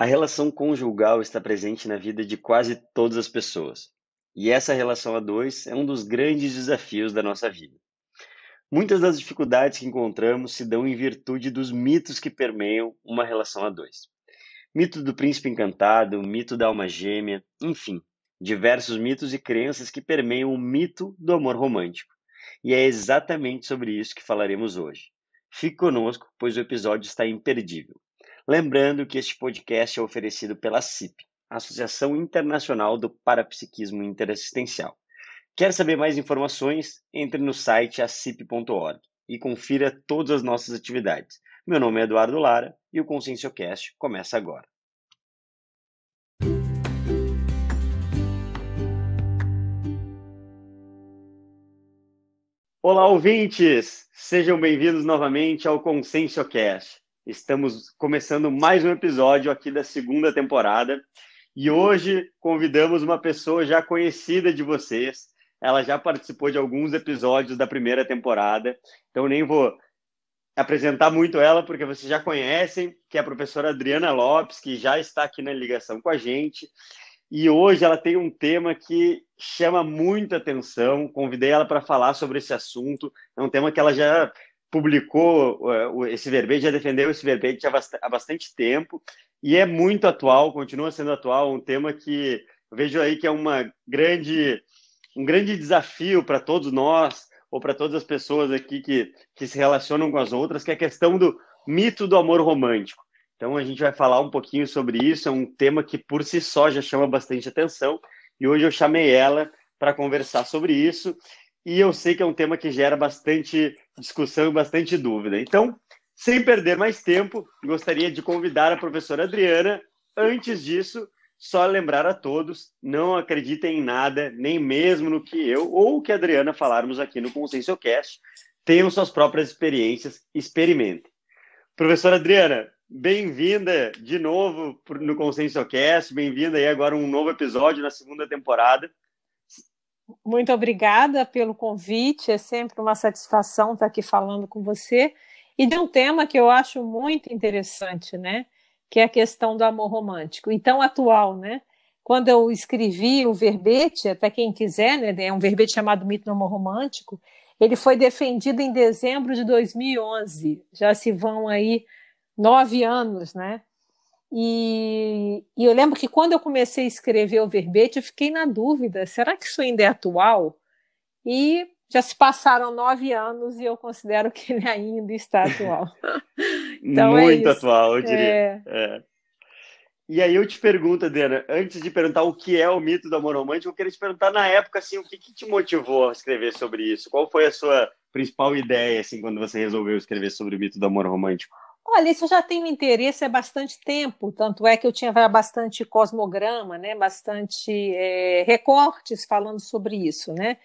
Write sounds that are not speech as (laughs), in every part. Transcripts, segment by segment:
A relação conjugal está presente na vida de quase todas as pessoas. E essa relação a dois é um dos grandes desafios da nossa vida. Muitas das dificuldades que encontramos se dão em virtude dos mitos que permeiam uma relação a dois. Mito do príncipe encantado, mito da alma gêmea, enfim, diversos mitos e crenças que permeiam o mito do amor romântico. E é exatamente sobre isso que falaremos hoje. Fique conosco, pois o episódio está imperdível. Lembrando que este podcast é oferecido pela CIP, Associação Internacional do Parapsiquismo Interassistencial. Quer saber mais informações? Entre no site acip.org e confira todas as nossas atividades. Meu nome é Eduardo Lara e o ConsciencioCast começa agora. Olá, ouvintes! Sejam bem-vindos novamente ao ConsciencioCast. Estamos começando mais um episódio aqui da segunda temporada e hoje convidamos uma pessoa já conhecida de vocês. Ela já participou de alguns episódios da primeira temporada, então nem vou apresentar muito ela porque vocês já conhecem, que é a professora Adriana Lopes, que já está aqui na ligação com a gente. E hoje ela tem um tema que chama muita atenção. Convidei ela para falar sobre esse assunto. É um tema que ela já publicou esse verbete, já defendeu esse verbete há bastante tempo e é muito atual, continua sendo atual, um tema que vejo aí que é uma grande, um grande desafio para todos nós ou para todas as pessoas aqui que, que se relacionam com as outras, que é a questão do mito do amor romântico. Então a gente vai falar um pouquinho sobre isso, é um tema que por si só já chama bastante atenção e hoje eu chamei ela para conversar sobre isso e eu sei que é um tema que gera bastante discussão e bastante dúvida. Então, sem perder mais tempo, gostaria de convidar a professora Adriana. Antes disso, só lembrar a todos: não acreditem em nada, nem mesmo no que eu ou que a Adriana falarmos aqui no ConsciencioCast. Tenham suas próprias experiências, experimentem. Professora Adriana, bem-vinda de novo no ConsciencioCast, bem-vinda aí agora a um novo episódio na segunda temporada. Muito obrigada pelo convite, é sempre uma satisfação estar aqui falando com você e de um tema que eu acho muito interessante, né? Que é a questão do amor romântico, e tão atual, né? Quando eu escrevi o verbete, até quem quiser, né? É um verbete chamado Mito do Amor Romântico. Ele foi defendido em dezembro de 2011. Já se vão aí nove anos, né? E, e, eu lembro que quando eu comecei a escrever o verbete, eu fiquei na dúvida: será que isso ainda é atual? E já se passaram nove anos e eu considero que ele ainda está atual. (laughs) então, é Muito é atual, eu diria. É... É. E aí eu te pergunto, Adriana, antes de perguntar o que é o mito do amor romântico, eu queria te perguntar na época assim, o que, que te motivou a escrever sobre isso? Qual foi a sua principal ideia assim quando você resolveu escrever sobre o mito do amor romântico? Olha, isso já tenho interesse há bastante tempo, tanto é que eu tinha bastante cosmograma, né, bastante é, recortes falando sobre isso, né.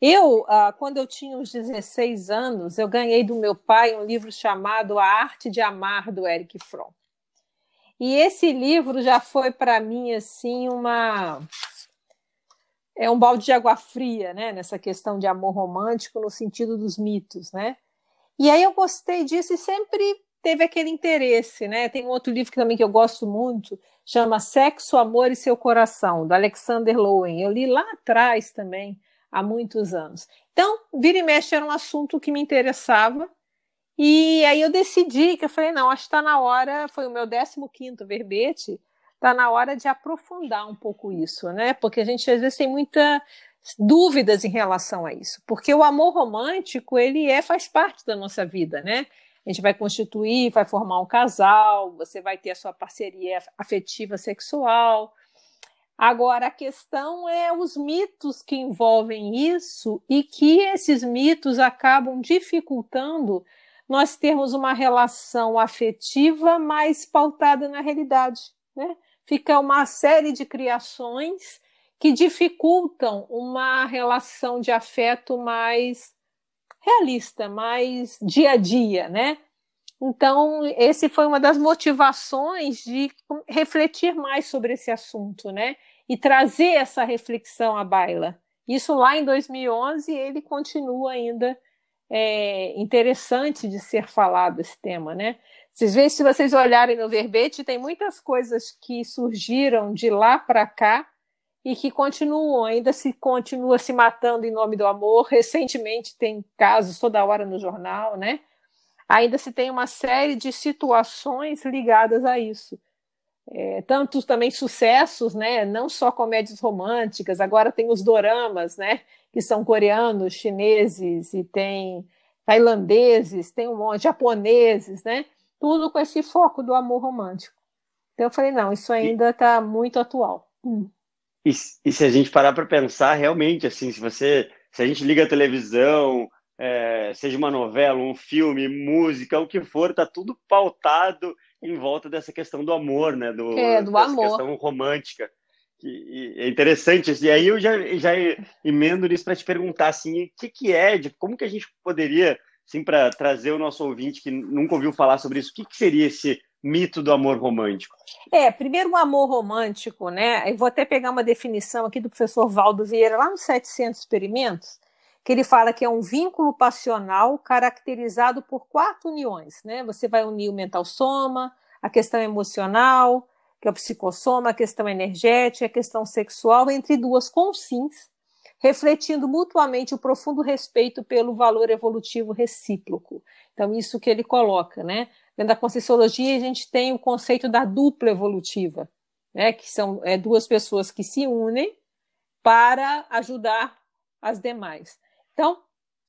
Eu, ah, quando eu tinha uns 16 anos, eu ganhei do meu pai um livro chamado A Arte de Amar, do Eric Fromm. E esse livro já foi para mim, assim, uma... É um balde de água fria, né, nessa questão de amor romântico no sentido dos mitos, né. E aí eu gostei disso e sempre teve aquele interesse, né? Tem um outro livro também que eu gosto muito, chama Sexo, Amor e Seu Coração, do Alexander Lowen. Eu li lá atrás também, há muitos anos. Então, vira e mexe era um assunto que me interessava. E aí eu decidi que eu falei, não, acho que está na hora, foi o meu 15º verbete, está na hora de aprofundar um pouco isso, né? Porque a gente às vezes tem muitas dúvidas em relação a isso. Porque o amor romântico, ele é faz parte da nossa vida, né? A gente vai constituir, vai formar um casal, você vai ter a sua parceria afetiva sexual. Agora, a questão é os mitos que envolvem isso e que esses mitos acabam dificultando nós termos uma relação afetiva mais pautada na realidade. Né? Fica uma série de criações que dificultam uma relação de afeto mais realista, mais dia a dia, né? Então, esse foi uma das motivações de refletir mais sobre esse assunto, né? E trazer essa reflexão à baila. Isso lá em 2011, ele continua ainda é, interessante de ser falado esse tema, né? Vocês veem, se vocês olharem no verbete, tem muitas coisas que surgiram de lá para cá e que continuam, ainda se continua se matando em nome do amor. Recentemente tem casos toda hora no jornal, né? Ainda se tem uma série de situações ligadas a isso. É, tantos também sucessos, né? Não só comédias românticas, agora tem os doramas, né? Que são coreanos, chineses e tem tailandeses, tem um monte, japoneses, né? Tudo com esse foco do amor romântico. Então eu falei, não, isso ainda está muito atual. Hum. E, e, se a gente parar para pensar, realmente, assim, se você, se a gente liga a televisão, é, seja uma novela, um filme, música, o que for, tá tudo pautado em volta dessa questão do amor, né? Do, é, do amor. questão romântica. E, e é interessante. E aí eu já, já emendo nisso para te perguntar, assim, o que, que é, de, como que a gente poderia, assim, para trazer o nosso ouvinte que nunca ouviu falar sobre isso, o que, que seria esse mito do amor romântico? É, primeiro o amor romântico, né? Eu vou até pegar uma definição aqui do professor Valdo Vieira, lá nos 700 experimentos, que ele fala que é um vínculo passional caracterizado por quatro uniões, né? Você vai unir o mental soma, a questão emocional, que é o psicossoma, a questão energética, a questão sexual, entre duas consins, refletindo mutuamente o profundo respeito pelo valor evolutivo recíproco. Então, isso que ele coloca, né? Dentro da Conscienciologia, a gente tem o conceito da dupla evolutiva, né? que são é, duas pessoas que se unem para ajudar as demais. Então,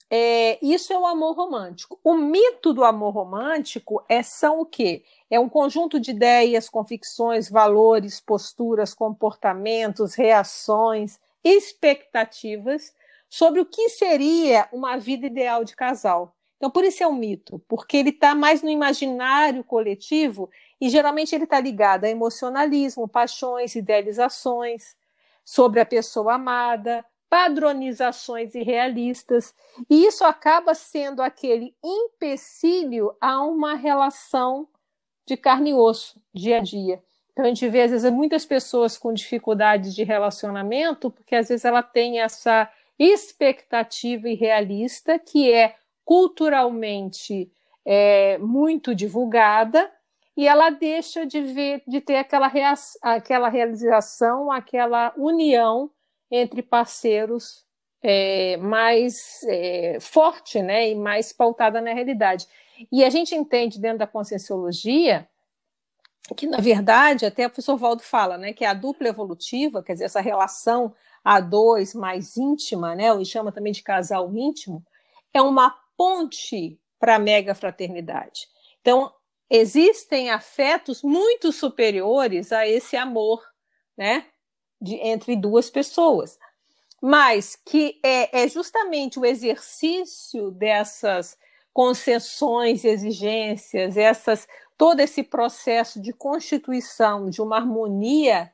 é, isso é o amor romântico. O mito do amor romântico é são o quê? É um conjunto de ideias, convicções, valores, posturas, comportamentos, reações, expectativas sobre o que seria uma vida ideal de casal. Então, por isso é um mito, porque ele está mais no imaginário coletivo e geralmente ele está ligado a emocionalismo, paixões, idealizações sobre a pessoa amada, padronizações irrealistas, e isso acaba sendo aquele empecilho a uma relação de carne e osso, dia a dia. Então a gente vê às vezes muitas pessoas com dificuldades de relacionamento, porque às vezes ela tem essa expectativa irrealista que é culturalmente é, muito divulgada e ela deixa de ver, de ter aquela, aquela realização, aquela união entre parceiros é, mais é, forte né, e mais pautada na realidade. E a gente entende dentro da conscienciologia que, na verdade, até o professor Valdo fala, né, que a dupla evolutiva, quer dizer, essa relação a dois mais íntima, né, ou chama também de casal íntimo, é uma ponte para a mega fraternidade. Então, existem afetos muito superiores a esse amor, né, de, entre duas pessoas, mas que é, é justamente o exercício dessas concessões, exigências, essas todo esse processo de constituição de uma harmonia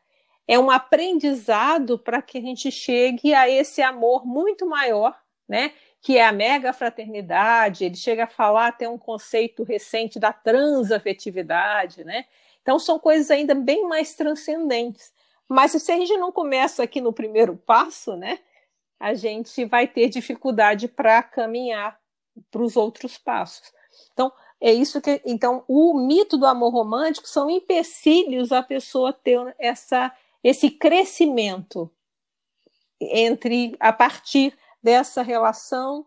é um aprendizado para que a gente chegue a esse amor muito maior, né? Que é a mega fraternidade. Ele chega a falar até um conceito recente da transafetividade, né? Então são coisas ainda bem mais transcendentes. Mas se a gente não começa aqui no primeiro passo, né? A gente vai ter dificuldade para caminhar para os outros passos. Então, é isso que. Então, o mito do amor romântico são empecilhos a pessoa ter essa, esse crescimento entre a partir dessa relação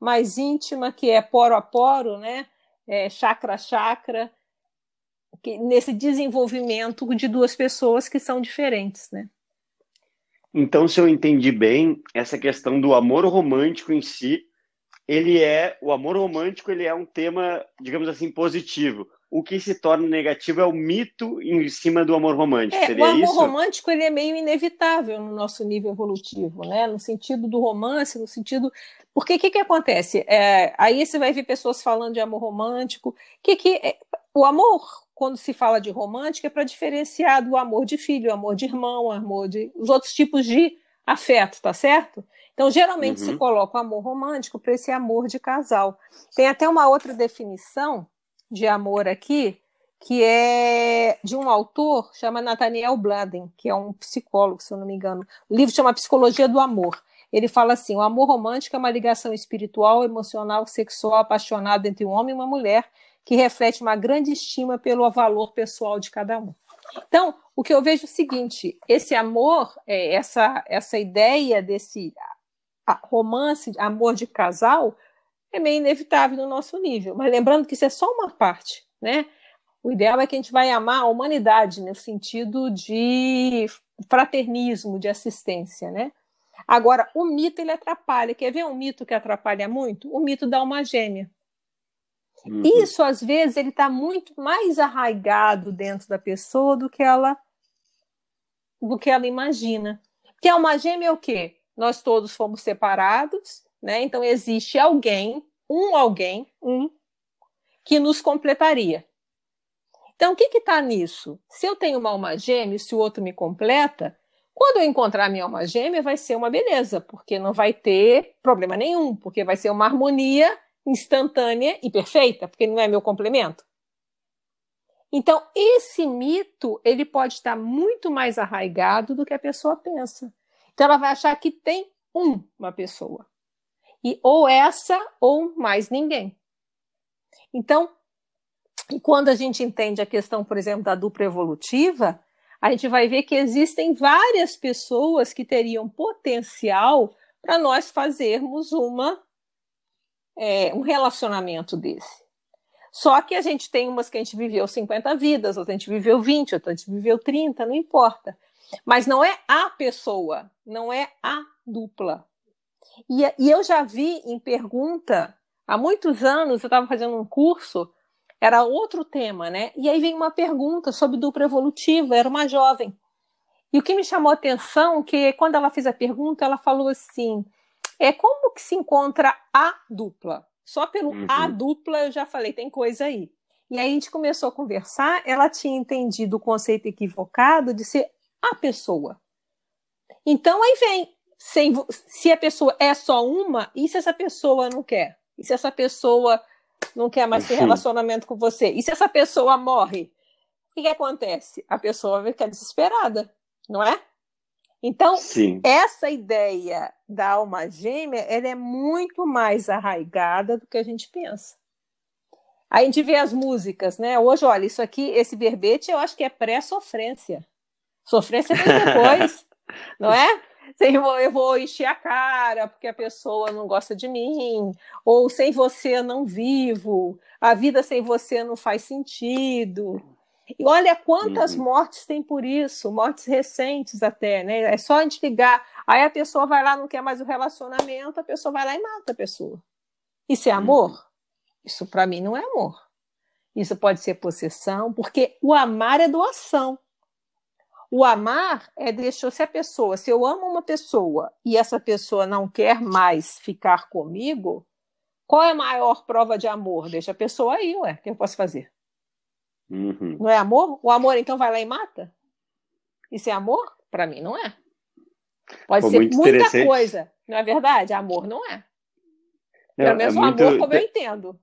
mais íntima que é poro a poro, né? É, chakra a chakra, que, nesse desenvolvimento de duas pessoas que são diferentes, né? Então, se eu entendi bem, essa questão do amor romântico em si ele é o amor romântico, ele é um tema, digamos assim, positivo. O que se torna negativo é o mito em cima do amor romântico. É, Seria o amor isso? romântico ele é meio inevitável no nosso nível evolutivo, né? No sentido do romance, no sentido porque o que, que acontece? É, aí você vai ver pessoas falando de amor romântico. Que que é, o amor quando se fala de romântico é para diferenciar do amor de filho, amor de irmão, amor de os outros tipos de afeto, tá certo? Então, geralmente uhum. se coloca o amor romântico para esse amor de casal. Tem até uma outra definição de amor aqui, que é de um autor, chama Nathaniel Bladen, que é um psicólogo, se eu não me engano. O livro chama Psicologia do Amor. Ele fala assim: o amor romântico é uma ligação espiritual, emocional, sexual, apaixonada entre um homem e uma mulher que reflete uma grande estima pelo valor pessoal de cada um. Então, o que eu vejo é o seguinte: esse amor, é, essa, essa ideia desse romance, amor de casal, é meio inevitável no nosso nível. Mas lembrando que isso é só uma parte, né? O ideal é que a gente vai amar a humanidade no sentido de fraternismo, de assistência, né? Agora, o mito ele atrapalha. Quer ver um mito que atrapalha muito? O mito da alma gêmea. Uhum. Isso, às vezes, ele está muito mais arraigado dentro da pessoa do que ela do que ela imagina. Porque a alma gêmea é o quê? Nós todos fomos separados, né? Então existe alguém, um alguém, um, que nos completaria. Então, o que está nisso? Se eu tenho uma alma gêmea e se o outro me completa, quando eu encontrar minha alma gêmea, vai ser uma beleza, porque não vai ter problema nenhum, porque vai ser uma harmonia instantânea e perfeita, porque não é meu complemento. Então, esse mito, ele pode estar muito mais arraigado do que a pessoa pensa. Então, ela vai achar que tem uma pessoa. E ou essa ou mais ninguém. Então, quando a gente entende a questão, por exemplo, da dupla evolutiva, a gente vai ver que existem várias pessoas que teriam potencial para nós fazermos uma é, um relacionamento desse. Só que a gente tem umas que a gente viveu 50 vidas, outras a gente viveu 20, outras a gente viveu 30, não importa. Mas não é a pessoa, não é a dupla. E, e eu já vi em pergunta, há muitos anos, eu estava fazendo um curso era outro tema, né? E aí vem uma pergunta sobre dupla evolutiva, era uma jovem. E o que me chamou a atenção que quando ela fez a pergunta, ela falou assim: é como que se encontra a dupla? Só pelo uhum. a dupla eu já falei, tem coisa aí. E aí a gente começou a conversar, ela tinha entendido o conceito equivocado de ser a pessoa. Então aí vem, se a pessoa é só uma, e se essa pessoa não quer? E se essa pessoa não quer mais ter relacionamento com você. E se essa pessoa morre, o que, que acontece? A pessoa vai ficar desesperada, não é? Então, Sim. essa ideia da alma gêmea, ela é muito mais arraigada do que a gente pensa. A gente vê as músicas, né? Hoje, olha, isso aqui, esse verbete, eu acho que é pré-sofrência. Sofrência vem depois, (laughs) não é? sem eu vou encher a cara porque a pessoa não gosta de mim, ou sem você eu não vivo, a vida sem você não faz sentido. E olha quantas uhum. mortes tem por isso, mortes recentes até, né? É só a gente ligar. Aí a pessoa vai lá, não quer mais o relacionamento, a pessoa vai lá e mata a pessoa. Isso é amor? Uhum. Isso para mim não é amor. Isso pode ser possessão, porque o amar é doação. O amar é deixar se a pessoa, se eu amo uma pessoa e essa pessoa não quer mais ficar comigo, qual é a maior prova de amor? Deixa a pessoa aí, ué, o que eu posso fazer? Uhum. Não é amor? O amor então vai lá e mata? Isso é amor? Para mim não é. Pode Pô, ser muita coisa, não é verdade? Amor não é. Pelo é menos é o muito... amor como eu entendo.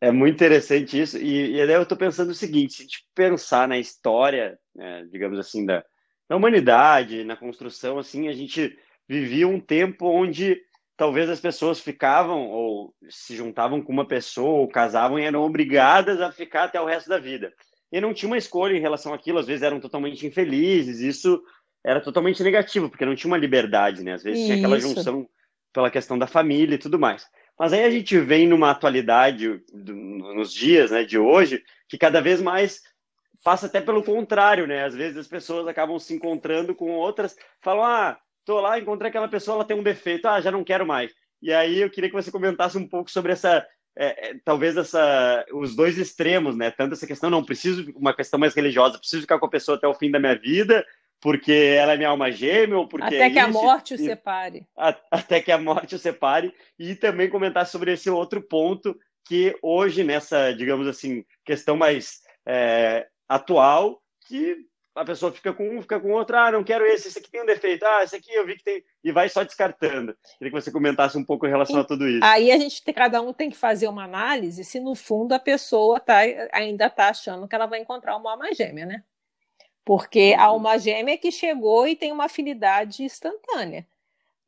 É muito interessante isso, e, e eu estou pensando o seguinte: se a gente pensar na história, né, digamos assim, da, da humanidade, na construção, assim, a gente vivia um tempo onde talvez as pessoas ficavam ou se juntavam com uma pessoa ou casavam e eram obrigadas a ficar até o resto da vida. E não tinha uma escolha em relação àquilo, às vezes eram totalmente infelizes, isso era totalmente negativo, porque não tinha uma liberdade, né? Às vezes isso. tinha aquela junção pela questão da família e tudo mais. Mas aí a gente vem numa atualidade do, nos dias né, de hoje que cada vez mais passa até pelo contrário, né? Às vezes as pessoas acabam se encontrando com outras, falam, ah, tô lá, encontrei aquela pessoa, ela tem um defeito, ah, já não quero mais. E aí eu queria que você comentasse um pouco sobre essa, é, é, talvez essa, os dois extremos, né? Tanto essa questão, não preciso, uma questão mais religiosa, preciso ficar com a pessoa até o fim da minha vida, porque ela é minha alma gêmea, ou porque. Até é que a morte o separe. até que a morte o separe. E também comentar sobre esse outro ponto que hoje, nessa, digamos assim, questão mais é, atual, que a pessoa fica com um, fica com outro, ah, não quero esse, esse aqui tem um defeito, ah, esse aqui eu vi que tem, e vai só descartando. Queria que você comentasse um pouco em relação e, a tudo isso. Aí a gente, cada um tem que fazer uma análise se no fundo a pessoa tá, ainda está achando que ela vai encontrar uma alma gêmea, né? Porque a uhum. alma gêmea é que chegou e tem uma afinidade instantânea.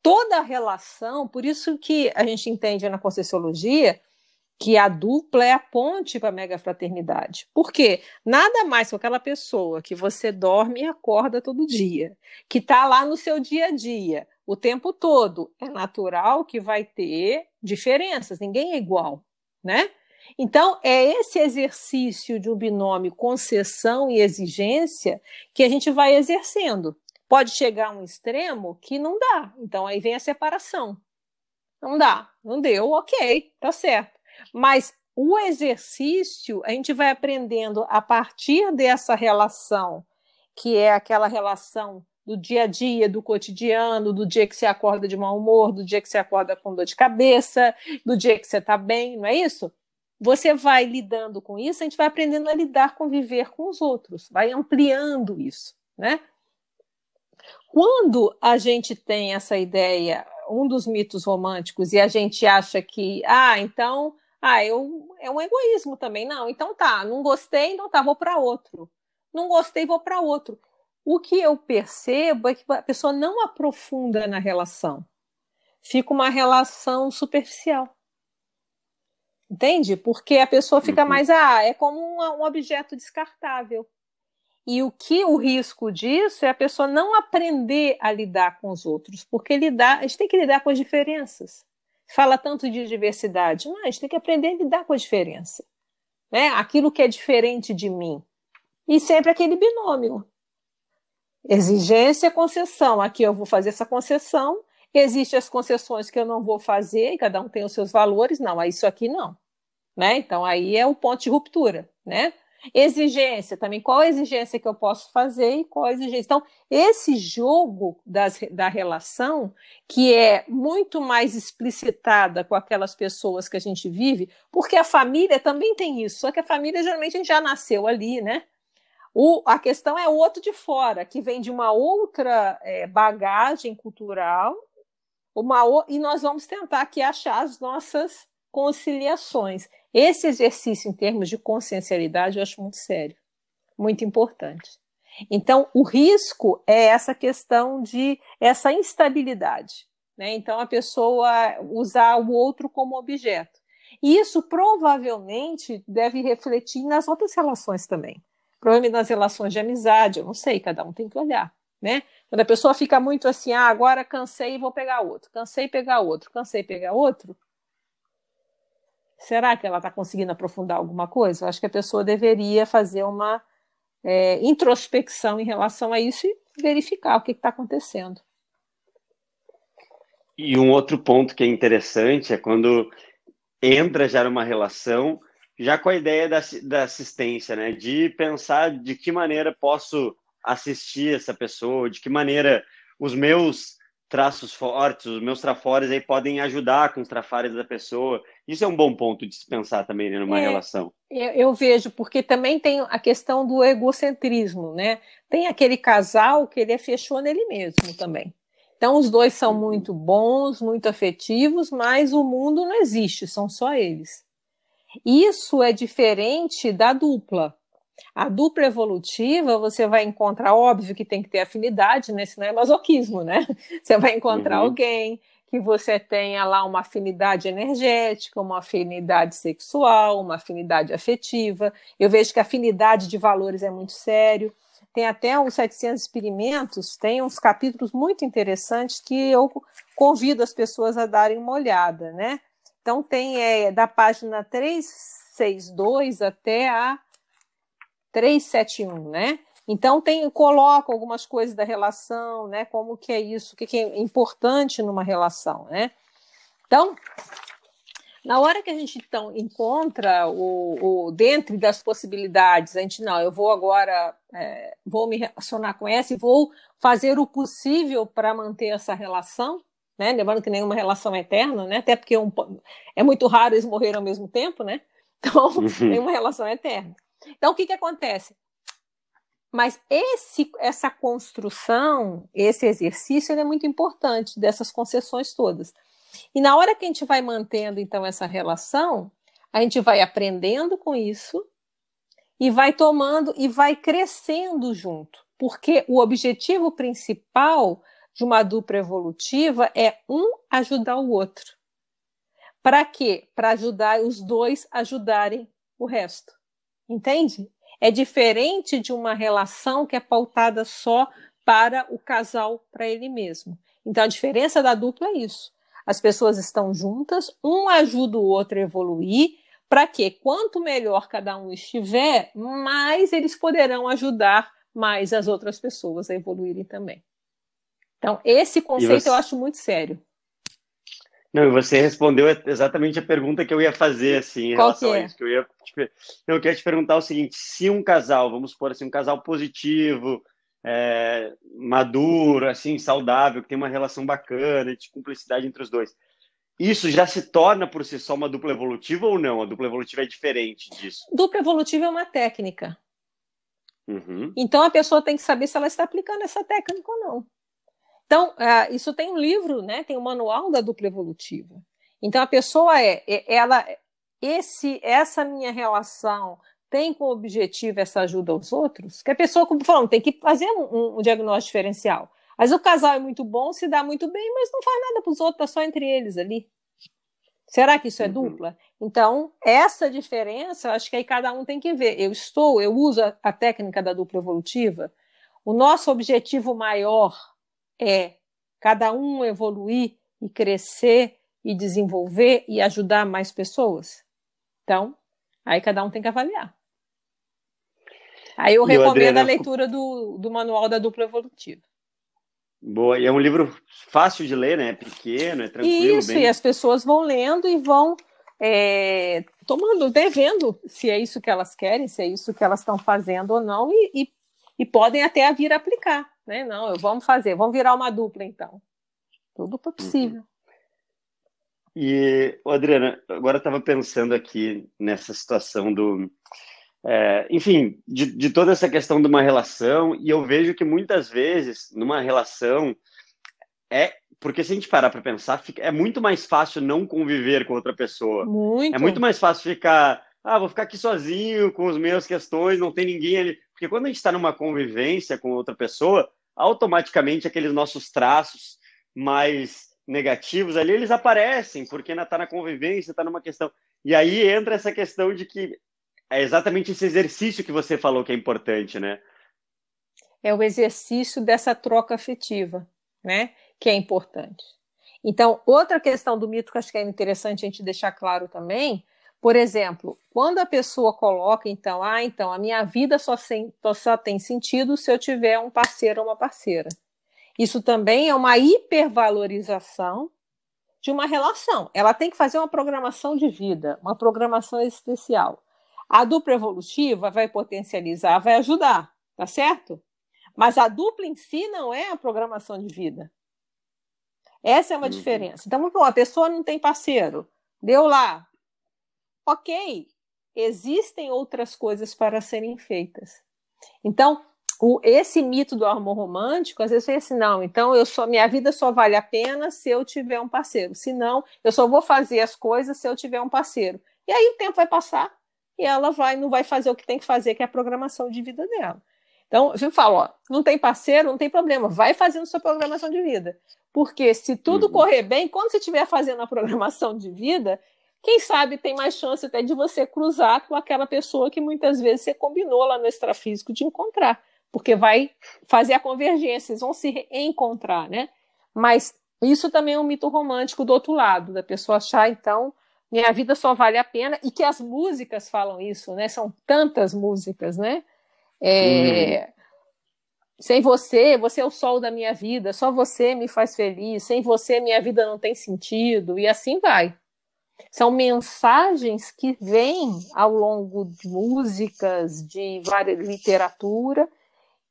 Toda a relação, por isso que a gente entende na Conscienciologia que a dupla é a ponte para a mega fraternidade. Por quê? Nada mais com aquela pessoa que você dorme e acorda todo dia, que está lá no seu dia a dia, o tempo todo. É natural que vai ter diferenças, ninguém é igual, né? Então, é esse exercício de um binômio concessão e exigência que a gente vai exercendo. Pode chegar a um extremo que não dá, então aí vem a separação. Não dá, não deu, ok, tá certo. Mas o exercício, a gente vai aprendendo a partir dessa relação, que é aquela relação do dia a dia, do cotidiano, do dia que você acorda de mau humor, do dia que você acorda com dor de cabeça, do dia que você está bem, não é isso? Você vai lidando com isso, a gente vai aprendendo a lidar, conviver com os outros, vai ampliando isso, né? Quando a gente tem essa ideia, um dos mitos românticos, e a gente acha que, ah, então ah, eu, é um egoísmo também. Não, então tá, não gostei, então tá, vou para outro. Não gostei, vou para outro. O que eu percebo é que a pessoa não aprofunda na relação. Fica uma relação superficial. Entende? Porque a pessoa fica uhum. mais, ah, é como um, um objeto descartável. E o que o risco disso é a pessoa não aprender a lidar com os outros, porque lidar, a gente tem que lidar com as diferenças fala tanto de diversidade. Gente tem que aprender a lidar com a diferença. Né? Aquilo que é diferente de mim. E sempre aquele binômio. Exigência, concessão. Aqui eu vou fazer essa concessão. Existem as concessões que eu não vou fazer, e cada um tem os seus valores. Não, isso aqui não. Né? Então aí é o ponto de ruptura. Né? Exigência também, qual a exigência que eu posso fazer e qual a exigência. Então, esse jogo das, da relação, que é muito mais explicitada com aquelas pessoas que a gente vive, porque a família também tem isso, só que a família geralmente a gente já nasceu ali, né? O, a questão é o outro de fora, que vem de uma outra é, bagagem cultural, uma, e nós vamos tentar aqui achar as nossas conciliações. Esse exercício, em termos de consciencialidade, eu acho muito sério, muito importante. Então, o risco é essa questão de essa instabilidade. Né? Então, a pessoa usar o outro como objeto. E isso provavelmente deve refletir nas outras relações também. Provavelmente nas relações de amizade, eu não sei, cada um tem que olhar. Né? Quando a pessoa fica muito assim, ah, agora cansei e vou pegar outro, cansei pegar outro, cansei pegar outro, será que ela está conseguindo aprofundar alguma coisa? Eu acho que a pessoa deveria fazer uma é, introspecção em relação a isso e verificar o que está acontecendo. E um outro ponto que é interessante é quando entra já numa relação, já com a ideia da, da assistência, né? De pensar de que maneira posso assistir essa pessoa, de que maneira os meus traços fortes, os meus trafores aí podem ajudar com os trafares da pessoa. Isso é um bom ponto de se pensar também né, numa é, relação. Eu, eu, vejo, porque também tem a questão do egocentrismo, né? Tem aquele casal que ele é fechou nele mesmo também. Então os dois são uhum. muito bons, muito afetivos, mas o mundo não existe, são só eles. Isso é diferente da dupla. A dupla evolutiva, você vai encontrar, óbvio que tem que ter afinidade, né? Senão é masoquismo, né? (laughs) Você vai encontrar uhum. alguém que você tenha lá uma afinidade energética, uma afinidade sexual, uma afinidade afetiva. Eu vejo que a afinidade de valores é muito sério. Tem até os 700 experimentos, tem uns capítulos muito interessantes que eu convido as pessoas a darem uma olhada, né? Então tem é, da página 362 até a 371, né? Então tem coloca algumas coisas da relação, né? Como que é isso, o que, que é importante numa relação, né? Então, na hora que a gente então encontra o, o dentro das possibilidades, a gente não, eu vou agora é, vou me relacionar com essa e vou fazer o possível para manter essa relação, né? Lembrando que nenhuma relação é eterna, né? Até porque um, é muito raro eles morrerem ao mesmo tempo, né? Então, uhum. nenhuma relação é eterna. Então, o que, que acontece? Mas esse, essa construção, esse exercício, é muito importante dessas concessões todas. E na hora que a gente vai mantendo, então, essa relação, a gente vai aprendendo com isso e vai tomando e vai crescendo junto. Porque o objetivo principal de uma dupla evolutiva é um ajudar o outro. Para quê? Para ajudar os dois ajudarem o resto. Entende? É diferente de uma relação que é pautada só para o casal, para ele mesmo. Então, a diferença da dupla é isso. As pessoas estão juntas, um ajuda o outro a evoluir, para que quanto melhor cada um estiver, mais eles poderão ajudar mais as outras pessoas a evoluírem também. Então, esse conceito você... eu acho muito sério. Não, você respondeu exatamente a pergunta que eu ia fazer, assim, em Qual relação é? a isso. Que eu, ia, tipo, eu queria te perguntar o seguinte: se um casal, vamos supor assim, um casal positivo, é, maduro, assim, saudável, que tem uma relação bacana, de cumplicidade entre os dois, isso já se torna por si só uma dupla evolutiva ou não? A dupla evolutiva é diferente disso? Dupla evolutiva é uma técnica. Uhum. Então a pessoa tem que saber se ela está aplicando essa técnica ou não. Então, uh, isso tem um livro, né? Tem o um manual da dupla evolutiva. Então a pessoa é, é, ela, esse, essa minha relação tem como objetivo essa ajuda aos outros, que a pessoa, como falando, tem que fazer um, um, diagnóstico diferencial. Mas o casal é muito bom, se dá muito bem, mas não faz nada para os outros, tá só entre eles ali. Será que isso é uhum. dupla? Então, essa diferença, acho que aí cada um tem que ver. Eu estou, eu uso a, a técnica da dupla evolutiva. O nosso objetivo maior é cada um evoluir e crescer e desenvolver e ajudar mais pessoas. Então, aí cada um tem que avaliar. Aí eu e recomendo Adriana, a leitura do, do manual da dupla evolutiva. Boa, e é um livro fácil de ler, né? É pequeno, é tranquilo. Isso, bem... e as pessoas vão lendo e vão é, tomando, devendo se é isso que elas querem, se é isso que elas estão fazendo ou não, e, e, e podem até vir aplicar, né? Não, vamos fazer, vamos virar uma dupla então. Tudo possível. E, Adriana, agora eu estava pensando aqui nessa situação do, é, enfim, de, de, toda essa questão de uma relação, e eu vejo que muitas vezes, numa relação, é. Porque se a gente parar para pensar, fica, é muito mais fácil não conviver com outra pessoa. Muito. É muito mais fácil ficar. Ah, vou ficar aqui sozinho com as minhas questões, não tem ninguém ali. Porque quando a gente está numa convivência com outra pessoa, automaticamente aqueles nossos traços mais negativos ali, eles aparecem, porque está na convivência, está numa questão. E aí entra essa questão de que é exatamente esse exercício que você falou que é importante, né? É o exercício dessa troca afetiva, né? Que é importante. Então, outra questão do mito que acho que é interessante a gente deixar claro também, por exemplo, quando a pessoa coloca, então, ah, então, a minha vida só, sem, só tem sentido se eu tiver um parceiro ou uma parceira. Isso também é uma hipervalorização de uma relação. Ela tem que fazer uma programação de vida, uma programação existencial. A dupla evolutiva vai potencializar, vai ajudar, tá certo? Mas a dupla em si não é a programação de vida. Essa é uma uhum. diferença. Então, a pessoa não tem parceiro, deu lá. Ok, existem outras coisas para serem feitas. Então, o, esse mito do amor romântico, às vezes é assim, não, então eu só, minha vida só vale a pena se eu tiver um parceiro. Se não, eu só vou fazer as coisas se eu tiver um parceiro. E aí o tempo vai passar e ela vai não vai fazer o que tem que fazer, que é a programação de vida dela. Então, eu falo, ó, não tem parceiro, não tem problema, vai fazendo sua programação de vida. Porque se tudo uhum. correr bem, quando você estiver fazendo a (laughs) programação de vida, quem sabe tem mais chance até de você cruzar com aquela pessoa que muitas vezes você combinou lá no extrafísico de encontrar. Porque vai fazer a convergência, vocês vão se encontrar, né? Mas isso também é um mito romântico do outro lado, da pessoa achar, então, minha vida só vale a pena, e que as músicas falam isso, né? São tantas músicas, né? É, hum. Sem você, você é o sol da minha vida, só você me faz feliz, sem você minha vida não tem sentido, e assim vai. São mensagens que vêm ao longo de músicas, de várias literatura,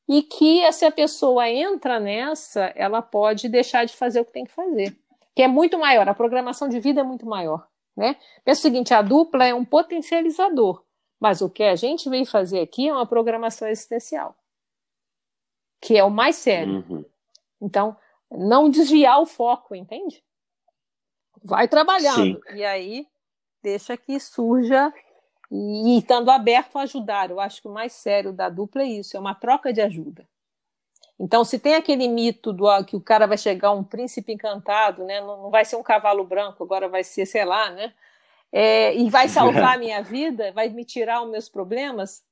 e que se a pessoa entra nessa, ela pode deixar de fazer o que tem que fazer. Que é muito maior, a programação de vida é muito maior. Né? Pensa o seguinte: a dupla é um potencializador, mas o que a gente vem fazer aqui é uma programação existencial, que é o mais sério. Uhum. Então, não desviar o foco, entende? Vai trabalhando. Sim. E aí, deixa que surja e estando aberto a ajudar. Eu acho que o mais sério da dupla é isso: é uma troca de ajuda. Então, se tem aquele mito do que o cara vai chegar um príncipe encantado, né? Não, não vai ser um cavalo branco, agora vai ser, sei lá, né? É, e vai salvar a minha vida, vai me tirar os meus problemas,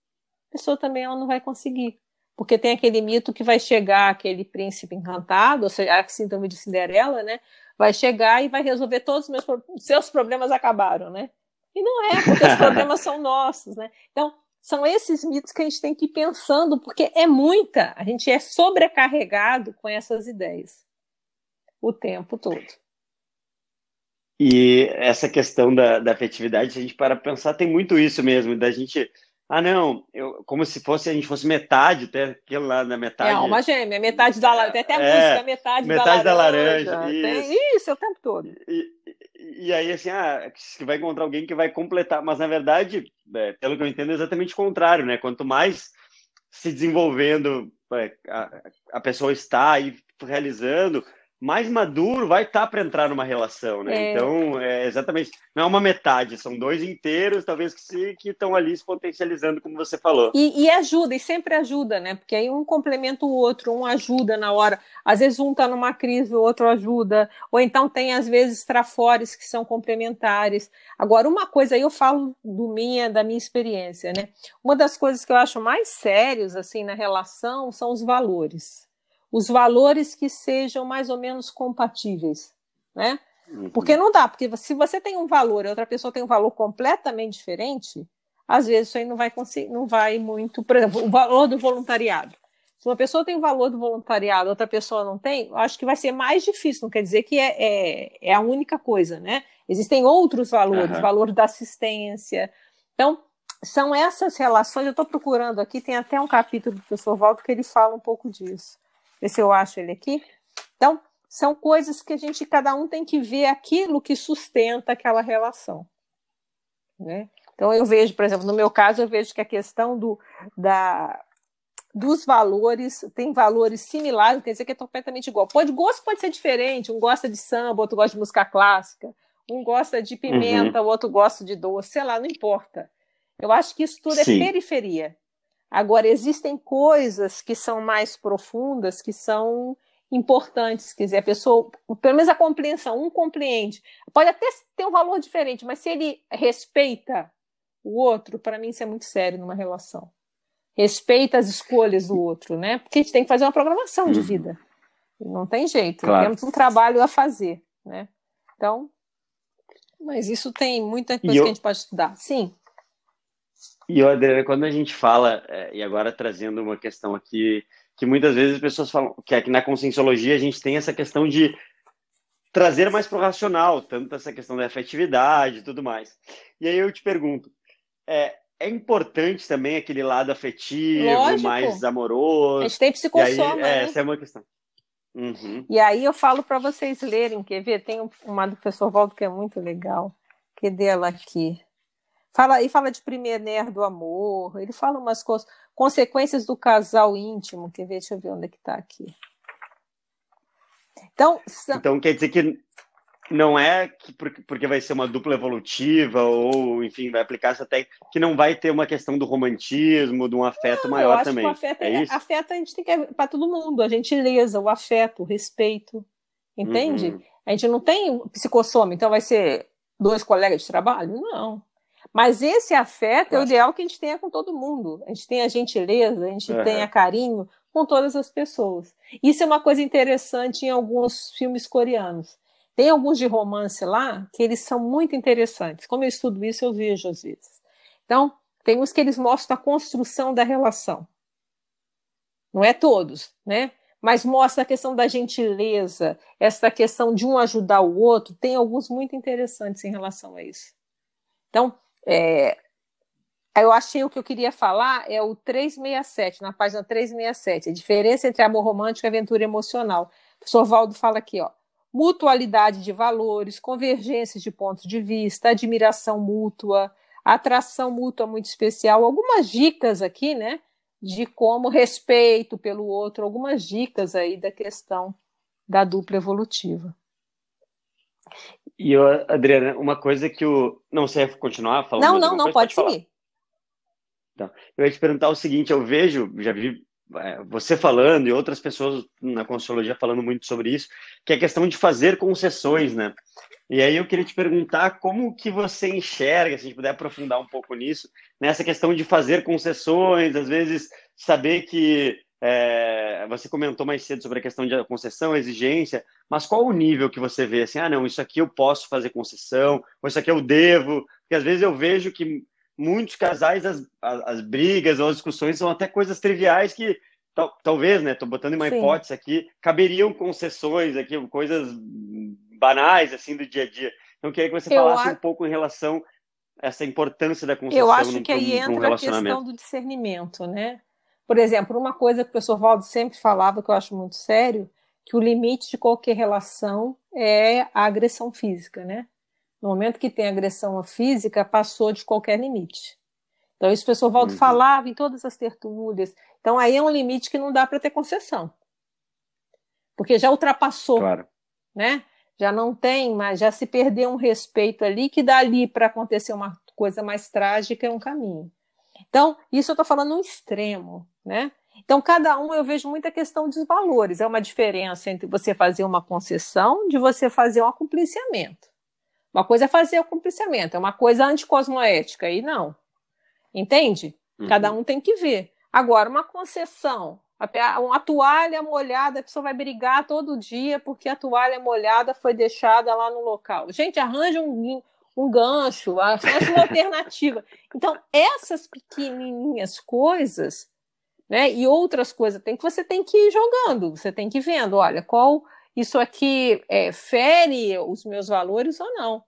a pessoa também ela não vai conseguir. Porque tem aquele mito que vai chegar aquele príncipe encantado, ou seja, a síndrome de Cinderela, né? Vai chegar e vai resolver todos os meus seus problemas acabaram, né? E não é, porque os problemas são nossos, né? Então, são esses mitos que a gente tem que ir pensando, porque é muita, a gente é sobrecarregado com essas ideias o tempo todo. E essa questão da, da afetividade, se a gente para pensar, tem muito isso mesmo, da gente. Ah, não, eu, como se fosse a gente fosse metade, até aquilo lá na metade. É, uma gêmea, metade da laranja. Até a é, música, metade, metade da laranja. Da laranja isso. Tem, isso, é o tempo todo. E, e aí, assim, ah, vai encontrar alguém que vai completar, mas na verdade, é, pelo que eu entendo, é exatamente o contrário, né? Quanto mais se desenvolvendo é, a, a pessoa está aí realizando, mais maduro vai estar tá para entrar numa relação, né? É. Então, é exatamente, não é uma metade, são dois inteiros, talvez que se que estão ali se potencializando, como você falou. E, e, ajuda, e sempre ajuda, né? Porque aí um complementa o outro, um ajuda na hora. Às vezes um está numa crise, o outro ajuda, ou então tem às vezes trafores que são complementares. Agora, uma coisa aí eu falo do minha, da minha experiência, né? Uma das coisas que eu acho mais sérios assim na relação são os valores os valores que sejam mais ou menos compatíveis, né? Uhum. Porque não dá, porque se você tem um valor e outra pessoa tem um valor completamente diferente, às vezes isso aí não vai conseguir, não vai muito, por exemplo, (laughs) o valor do voluntariado. Se uma pessoa tem o valor do voluntariado, outra pessoa não tem, eu acho que vai ser mais difícil. Não quer dizer que é, é, é a única coisa, né? Existem outros valores, uhum. valor da assistência. Então, são essas relações. Eu estou procurando aqui, tem até um capítulo do professor Waldo que ele fala um pouco disso. Ver se eu acho ele aqui. Então, são coisas que a gente, cada um tem que ver aquilo que sustenta aquela relação. Né? Então, eu vejo, por exemplo, no meu caso, eu vejo que a questão do, da, dos valores, tem valores similares, quer dizer que é completamente igual. Pode, gosto pode ser diferente, um gosta de samba, outro gosta de música clássica, um gosta de pimenta, uhum. o outro gosta de doce, sei lá, não importa. Eu acho que isso tudo é Sim. é periferia. Agora, existem coisas que são mais profundas, que são importantes, quer dizer, a pessoa, pelo menos a compreensão, um compreende. Pode até ter um valor diferente, mas se ele respeita o outro, para mim isso é muito sério numa relação. Respeita as escolhas do outro, né? Porque a gente tem que fazer uma programação de uhum. vida. Não tem jeito, claro. temos um trabalho a fazer, né? Então, mas isso tem muita coisa eu... que a gente pode estudar. Sim. E, Adriana, quando a gente fala, é, e agora trazendo uma questão aqui, que muitas vezes as pessoas falam que aqui na conscienciologia a gente tem essa questão de trazer mais para o racional, tanto essa questão da afetividade e tudo mais. E aí eu te pergunto, é, é importante também aquele lado afetivo, Lógico. mais amoroso? A gente tem psicossoma, é, né? Essa é uma questão. Uhum. E aí eu falo para vocês lerem, quer ver? Tem uma do professor Valdo que é muito legal. Que dela aqui? Fala, e fala de primeiro do amor, ele fala umas coisas, consequências do casal íntimo, quer ver, deixa eu ver onde é que está aqui. Então, são... então quer dizer que não é que porque vai ser uma dupla evolutiva ou, enfim, vai aplicar essa técnica, que não vai ter uma questão do romantismo, de um afeto não, maior também. afeto, é, é isso? afeto a gente tem que para todo mundo, a gentileza, o afeto, o respeito, entende? Uhum. A gente não tem psicossoma, então vai ser dois colegas de trabalho? Não. Mas esse afeto claro. é o ideal que a gente tenha com todo mundo. A gente tenha gentileza, a gente uhum. tenha carinho com todas as pessoas. Isso é uma coisa interessante em alguns filmes coreanos. Tem alguns de romance lá que eles são muito interessantes. Como eu estudo isso, eu vejo às vezes. Então, tem uns que eles mostram a construção da relação. Não é todos, né? Mas mostra a questão da gentileza, essa questão de um ajudar o outro. Tem alguns muito interessantes em relação a isso. Então, é, eu achei o que eu queria falar é o 367, na página 367, a diferença entre amor romântico e aventura emocional. O professor Valdo fala aqui, ó, mutualidade de valores, convergências de pontos de vista, admiração mútua, atração mútua muito especial, algumas dicas aqui, né, de como respeito pelo outro, algumas dicas aí da questão da dupla evolutiva. E eu, Adriana, uma coisa que o. Não, ia continuar falando? Não, não, não, coisa? pode, pode seguir. Então, eu ia te perguntar o seguinte: eu vejo, já vi é, você falando e outras pessoas na Consciologia falando muito sobre isso, que é a questão de fazer concessões, né? E aí eu queria te perguntar como que você enxerga, se a gente puder aprofundar um pouco nisso, nessa questão de fazer concessões, às vezes saber que é, você comentou mais cedo sobre a questão de concessão, exigência, mas qual o nível que você vê assim, ah, não, isso aqui eu posso fazer concessão, ou isso aqui eu devo? Porque às vezes eu vejo que muitos casais, as, as, as brigas ou as discussões são até coisas triviais que tal, talvez, né, estou botando uma Sim. hipótese aqui, caberiam concessões aqui, coisas banais, assim, do dia a dia. Então, eu queria que você eu falasse acho... um pouco em relação a essa importância da concessão Eu acho que aí entra a questão do discernimento, né? Por exemplo, uma coisa que o professor Valdo sempre falava, que eu acho muito sério, que o limite de qualquer relação é a agressão física, né? No momento que tem agressão física, passou de qualquer limite. Então, isso o professor Valdo uhum. falava em todas as tertúlias. Então, aí é um limite que não dá para ter concessão. Porque já ultrapassou, claro. né? Já não tem, mas já se perdeu um respeito ali que dali para acontecer uma coisa mais trágica é um caminho. Então, isso eu estou falando no extremo, né? Então, cada um eu vejo muita questão dos valores. É uma diferença entre você fazer uma concessão de você fazer um acompliciamento. Uma coisa é fazer o acompliciamento, é uma coisa anticosmoética, e não. Entende? Uhum. Cada um tem que ver. Agora, uma concessão, uma toalha molhada, a pessoa vai brigar todo dia porque a toalha molhada foi deixada lá no local. Gente, arranja um, um gancho, arranja uma alternativa. Então, essas pequenininhas coisas né? E outras coisas tem que você tem que ir jogando, você tem que ir vendo, olha, qual isso aqui é, fere os meus valores ou não.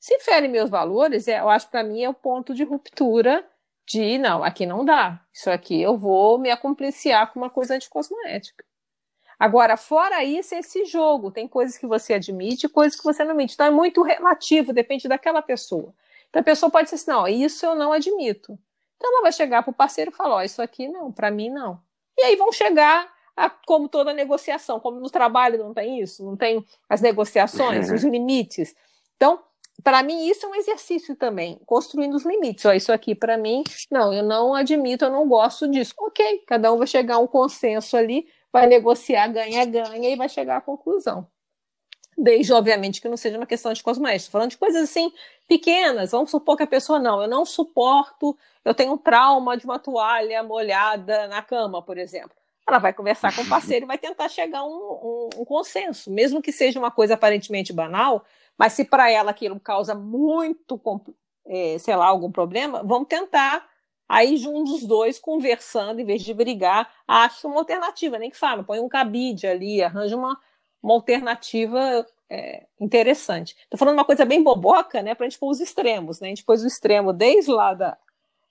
Se fere meus valores, é, eu acho para mim é o ponto de ruptura de não, aqui não dá. Isso aqui eu vou me acompliciar com uma coisa anticosmoética. Agora, fora isso, é esse jogo. Tem coisas que você admite e coisas que você não admite. Então é muito relativo, depende daquela pessoa. Então a pessoa pode dizer assim: não, isso eu não admito. Então ela vai chegar para o parceiro e falar: ó, isso aqui não, para mim não. E aí vão chegar a, como toda negociação, como no trabalho não tem isso, não tem as negociações, os limites. Então, para mim, isso é um exercício também, construindo os limites. Ó, isso aqui, para mim, não, eu não admito, eu não gosto disso. Ok, cada um vai chegar a um consenso ali, vai negociar, ganha, ganha e vai chegar à conclusão. Desde, obviamente, que não seja uma questão de cosméticos. Falando de coisas assim pequenas, vamos supor que a pessoa não, eu não suporto, eu tenho um trauma de uma toalha molhada na cama, por exemplo. Ela vai conversar com o parceiro e vai tentar chegar a um, um, um consenso, mesmo que seja uma coisa aparentemente banal, mas se para ela aquilo causa muito, é, sei lá, algum problema, vamos tentar aí juntos os dois conversando, em vez de brigar, acha uma alternativa, nem que fala, põe um cabide ali, arranja uma, uma alternativa é, interessante. Estou falando uma coisa bem boboca, né, para a gente pôr os extremos, né, a gente pôs o extremo desde lá da,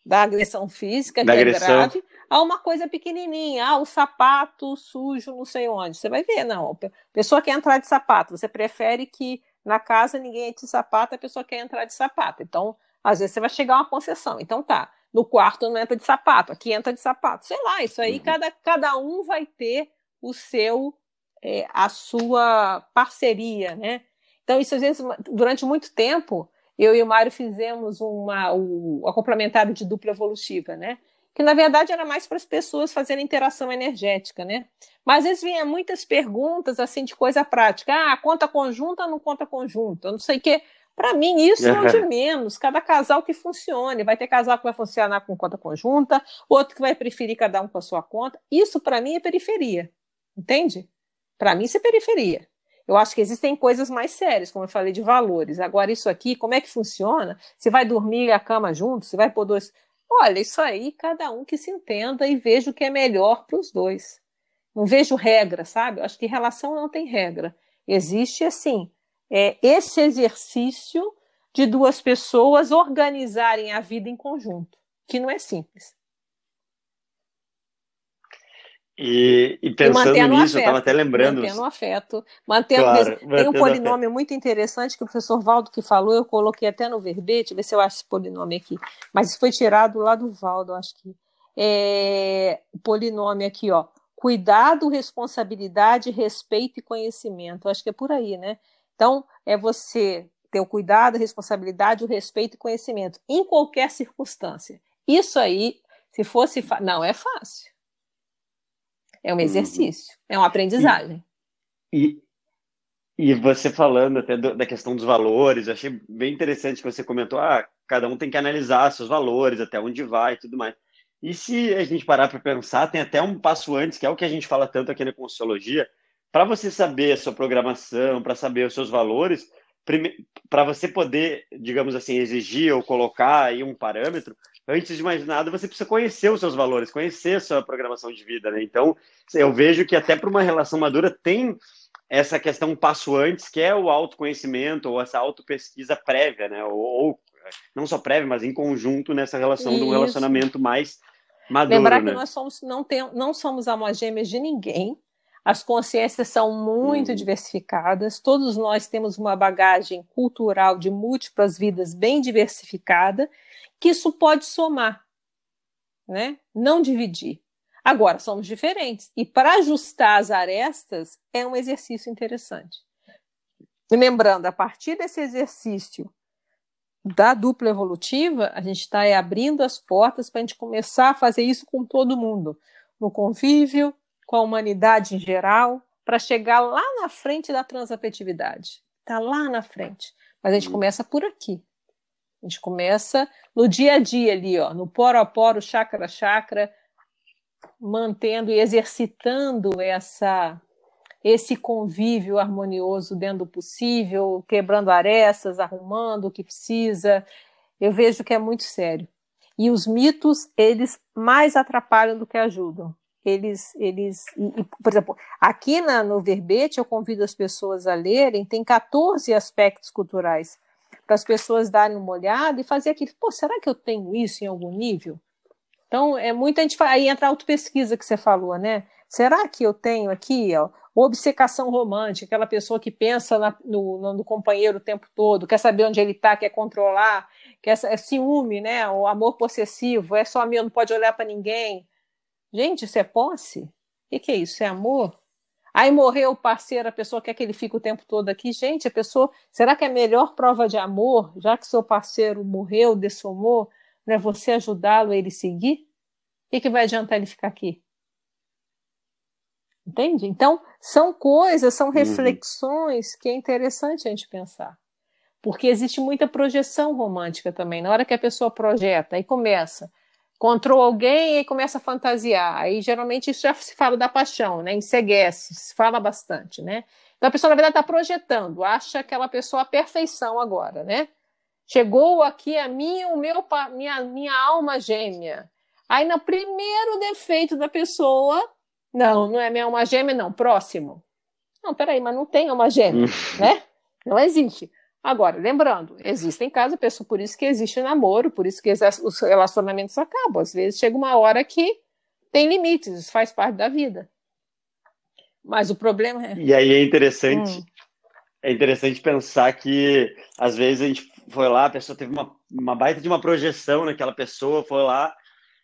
da agressão física, da que é agressão. é grave, a uma coisa pequenininha, ah, o sapato sujo não sei onde. Você vai ver, não, a pessoa quer entrar de sapato, você prefere que na casa ninguém entre de sapato, a pessoa quer entrar de sapato. Então, às vezes você vai chegar a uma concessão. Então tá, no quarto não entra de sapato, aqui entra de sapato. Sei lá, isso aí uhum. cada, cada um vai ter o seu, é, a sua parceria, né? Então, isso às vezes, durante muito tempo, eu e o Mário fizemos uma, o, a complementar de dupla evolutiva, né? Que na verdade era mais para as pessoas fazerem interação energética, né? Mas às vezes vinha muitas perguntas assim de coisa prática. Ah, conta conjunta ou não conta conjunta? Eu não sei o quê. Para mim, isso é o de (laughs) menos. Cada casal que funcione. Vai ter casal que vai funcionar com conta conjunta, outro que vai preferir cada um com a sua conta. Isso, para mim, é periferia. Entende? Para mim, isso é periferia. Eu acho que existem coisas mais sérias, como eu falei, de valores. Agora, isso aqui, como é que funciona? Se vai dormir a cama junto? Se vai pôr dois. Olha, isso aí, cada um que se entenda e veja o que é melhor para os dois. Não vejo regra, sabe? Eu acho que relação não tem regra. Existe, assim, é, esse exercício de duas pessoas organizarem a vida em conjunto, que não é simples. E, e pensando e nisso, afeto, eu estava até lembrando. Mantendo o afeto. Mantendo, claro, tem um polinômio afeto. muito interessante que o professor Valdo que falou, eu coloquei até no verbete, ver se eu acho esse polinômio aqui. Mas isso foi tirado lá do Valdo, acho que. É, o polinômio aqui, ó. Cuidado, responsabilidade, respeito e conhecimento. Acho que é por aí, né? Então, é você ter o cuidado, a responsabilidade, o respeito e conhecimento, em qualquer circunstância. Isso aí, se fosse. Não é fácil É um uhum. exercício, é uma aprendizagem. E, e, e você falando até do, da questão dos valores, eu achei bem interessante que você comentou, ah, cada um tem que analisar seus valores, até onde vai e tudo mais. E se a gente parar para pensar, tem até um passo antes, que é o que a gente fala tanto aqui na Consciologia, para você saber a sua programação, para saber os seus valores, para você poder, digamos assim, exigir ou colocar aí um parâmetro, antes de mais nada, você precisa conhecer os seus valores, conhecer a sua programação de vida, né? Então, eu vejo que até para uma relação madura tem essa questão um passo antes, que é o autoconhecimento ou essa autopesquisa prévia, né? Ou, ou não só prévia, mas em conjunto nessa relação Isso. de um relacionamento mais maduro, Lembrar né? que nós somos, não, tem, não somos almas gêmeas de ninguém, as consciências são muito hum. diversificadas, todos nós temos uma bagagem cultural de múltiplas vidas bem diversificada, que isso pode somar, né? não dividir. Agora, somos diferentes, e para ajustar as arestas é um exercício interessante. E lembrando, a partir desse exercício da dupla evolutiva, a gente está abrindo as portas para a gente começar a fazer isso com todo mundo, no convívio, com a humanidade em geral, para chegar lá na frente da transafetividade. Está lá na frente. Mas a gente começa por aqui. A gente começa no dia a dia ali, ó, no poro a poro, chakra a chakra, mantendo e exercitando essa esse convívio harmonioso dentro do possível, quebrando arestas, arrumando o que precisa. Eu vejo que é muito sério. E os mitos, eles mais atrapalham do que ajudam eles, eles e, por exemplo, aqui na, no verbete eu convido as pessoas a lerem, tem 14 aspectos culturais para as pessoas darem uma olhada e fazer aquilo, pô, será que eu tenho isso em algum nível? Então, é muita gente aí entra a autopesquisa que você falou, né? Será que eu tenho aqui, ó, obcecação romântica, aquela pessoa que pensa na, no, no, companheiro o tempo todo, quer saber onde ele está, quer controlar, quer é ciúme, né? O amor possessivo, é só meu, não pode olhar para ninguém. Gente, isso é posse? O que, é isso? É amor? Aí morreu o parceiro, a pessoa quer que ele fique o tempo todo aqui. Gente, a pessoa. Será que é a melhor prova de amor, já que seu parceiro morreu, dessomou, não é você ajudá-lo a ele seguir? O que, que vai adiantar ele ficar aqui? Entende? Então, são coisas, são uhum. reflexões que é interessante a gente pensar. Porque existe muita projeção romântica também. Na hora que a pessoa projeta e começa encontrou alguém e começa a fantasiar. Aí geralmente isso já se fala da paixão, né? Enseguece, se fala bastante, né? Então a pessoa, na verdade, está projetando, acha aquela pessoa a perfeição agora, né? Chegou aqui a mim, o meu, minha, minha alma gêmea. Aí no primeiro defeito da pessoa, não, não é minha alma gêmea, não, próximo. Não, peraí, mas não tem alma gêmea, (laughs) né? Não existe. Agora, lembrando, existem casos, pessoa, por isso que existe namoro, por isso que os relacionamentos acabam. Às vezes chega uma hora que tem limites, isso faz parte da vida. Mas o problema é. E aí é interessante, hum. é interessante pensar que às vezes a gente foi lá, a pessoa teve uma, uma baita de uma projeção naquela pessoa, foi lá,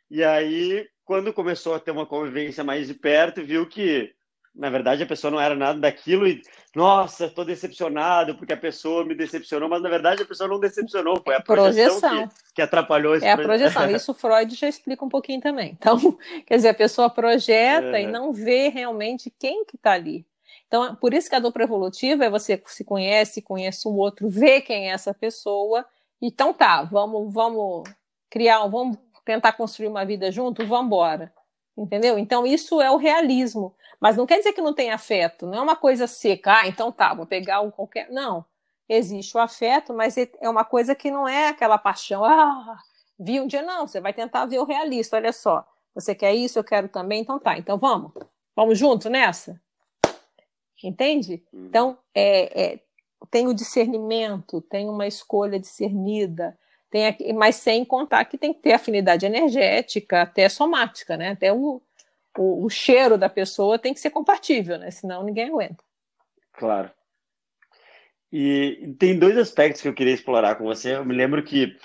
e aí, quando começou a ter uma convivência mais de perto, viu que na verdade a pessoa não era nada daquilo e nossa, estou decepcionado porque a pessoa me decepcionou, mas na verdade a pessoa não decepcionou, foi a projeção, projeção. Que, que, atrapalhou esse É a projeção, (laughs) isso Freud já explica um pouquinho também. Então, (laughs) quer dizer, a pessoa projeta é. e não vê realmente quem que está ali. Então, por isso que a dupla evolutiva é você se conhece, conhece o outro, vê quem é essa pessoa, então tá, vamos, vamos criar, vamos tentar construir uma vida junto, vamos embora. Entendeu? Então, isso é o realismo. Mas não quer dizer que não tem afeto, não é uma coisa seca, ah, então tá, vou pegar um qualquer. Não. Existe o afeto, mas é, é uma coisa que não é aquela paixão, ah, vi um dia, não. Você vai tentar ver o realista, olha só. Você quer isso, eu quero também, então tá, então vamos. Vamos junto nessa? Entende? Hum. Então, é, é, tem o discernimento, tem uma escolha discernida, tem, mas sem contar que tem que ter afinidade energética, até somática, né? Até o, o, o cheiro da pessoa tem que ser compatível, né? Senão ninguém aguenta. Claro. E tem dois aspectos que eu queria explorar com você. Eu me lembro que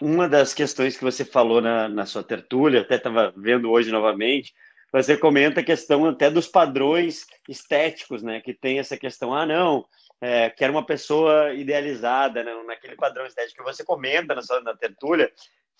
uma das questões que você falou na, na sua tertúlia, até estava vendo hoje novamente, você comenta a questão até dos padrões estéticos, né? Que tem essa questão, ah, não, é, que era uma pessoa idealizada, né, naquele padrão estético que você comenta na sua na tertúlia,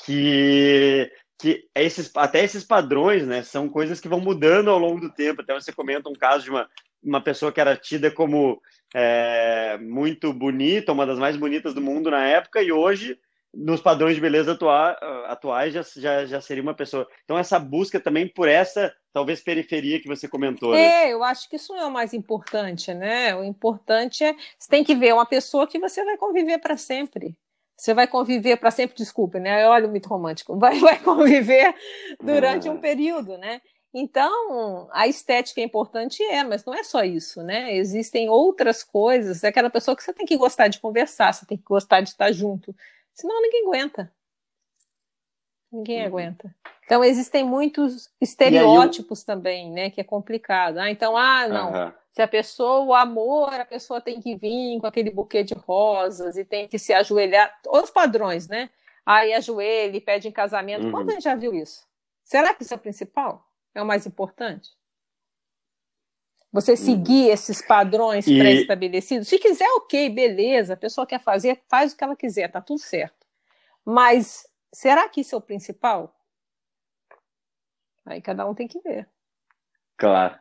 que que esses, até esses padrões, né, são coisas que vão mudando ao longo do tempo. Até você comenta um caso de uma, uma pessoa que era tida como é, muito bonita, uma das mais bonitas do mundo na época, e hoje, nos padrões de beleza atua, atuais, já, já, já seria uma pessoa. Então, essa busca também por essa, talvez, periferia que você comentou. Né? É, eu acho que isso não é o mais importante, né? O importante é, você tem que ver uma pessoa que você vai conviver para sempre. Você vai conviver para sempre, desculpe, né? Olha o mito romântico. Vai, vai conviver durante um período, né? Então, a estética é importante, é, mas não é só isso, né? Existem outras coisas. É aquela pessoa que você tem que gostar de conversar, você tem que gostar de estar junto. Senão ninguém aguenta. Ninguém uhum. aguenta. Então, existem muitos estereótipos eu... também, né? Que é complicado. Ah, então, ah, não. Uhum. Se a pessoa, o amor, a pessoa tem que vir com aquele buquê de rosas e tem que se ajoelhar. Os padrões, né? Aí ajoelha e pede em casamento. Uhum. Quando a gente já viu isso? Será que isso é o principal? É o mais importante? Você uhum. seguir uhum. esses padrões e... pré-estabelecidos? Se quiser, ok, beleza. A pessoa quer fazer, faz o que ela quiser, tá tudo certo. Mas será que isso é o principal? Aí cada um tem que ver. Claro.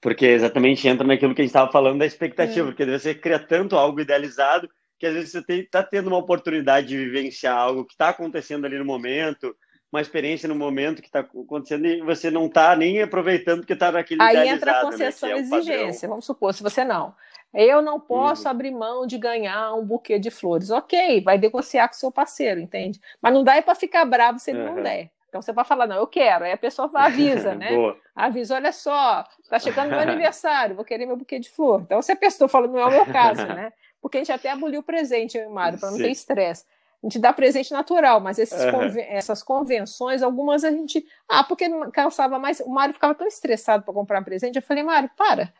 Porque exatamente entra naquilo que a gente estava falando da expectativa, é. porque você cria tanto algo idealizado que às vezes você está tendo uma oportunidade de vivenciar algo que está acontecendo ali no momento, uma experiência no momento que está acontecendo e você não está nem aproveitando porque está naquele Aí entra a né, concessão né, é exigência, vamos supor, se você não. Eu não posso uhum. abrir mão de ganhar um buquê de flores. Ok, vai negociar com seu parceiro, entende? Mas não dá para ficar bravo se ele uhum. não der. Então você vai falar, não, eu quero. Aí a pessoa avisa, (laughs) né? avisa, olha só, tá chegando meu (laughs) aniversário, vou querer meu buquê de flor. Então se a pessoa fala, não é o meu caso, (laughs) né? Porque a gente até aboliu o presente, eu e Mário, para não ter estresse. A gente dá presente natural, mas uhum. conven essas convenções, algumas a gente. Ah, porque calçava mais. O Mário ficava tão estressado para comprar presente. Eu falei, Mário, para.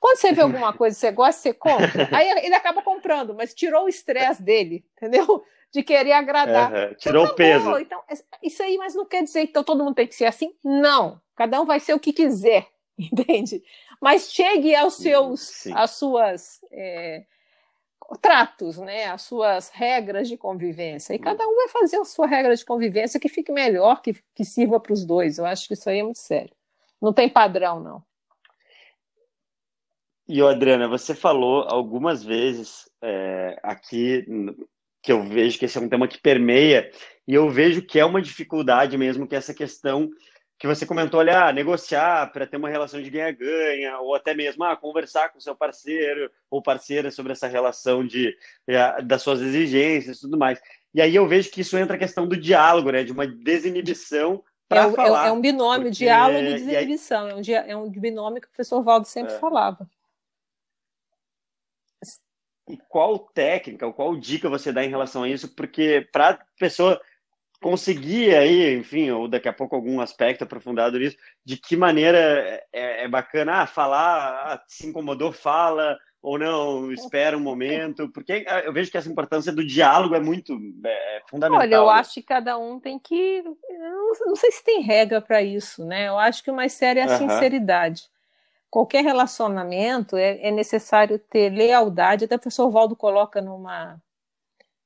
Quando você vê alguma (laughs) coisa que você gosta, você compra. Aí ele acaba comprando, mas tirou o estresse dele, entendeu? de querer agradar. Uhum. Tirou o peso. Então, isso aí, mas não quer dizer que então, todo mundo tem que ser assim? Não. Cada um vai ser o que quiser, (laughs) entende? Mas chegue aos seus, Sim. às suas é, tratos, né? As suas regras de convivência. E cada um vai fazer a sua regra de convivência que fique melhor, que, que sirva para os dois. Eu acho que isso aí é muito sério. Não tem padrão, não. E, Adriana, você falou algumas vezes é, aqui que eu vejo que esse é um tema que permeia, e eu vejo que é uma dificuldade mesmo, que essa questão que você comentou, olha, ah, negociar para ter uma relação de ganha-ganha, ou até mesmo ah, conversar com seu parceiro ou parceira sobre essa relação de, eh, das suas exigências e tudo mais. E aí eu vejo que isso entra a questão do diálogo, né, de uma desinibição para é, é falar. É, um binômio, porque... diálogo e desinibição, aí... é, um, é um binômio que o professor Valdo sempre é. falava. E qual técnica, qual dica você dá em relação a isso? Porque para a pessoa conseguir aí, enfim, ou daqui a pouco algum aspecto aprofundado nisso, de que maneira é, é bacana ah, falar, ah, se incomodou, fala, ou não, espera um momento, porque eu vejo que essa importância do diálogo é muito é, fundamental. Olha, eu acho que cada um tem que. Não, não sei se tem regra para isso, né? Eu acho que o mais sério é a sinceridade qualquer relacionamento é, é, necessário ter lealdade. Até o professor Valdo coloca numa,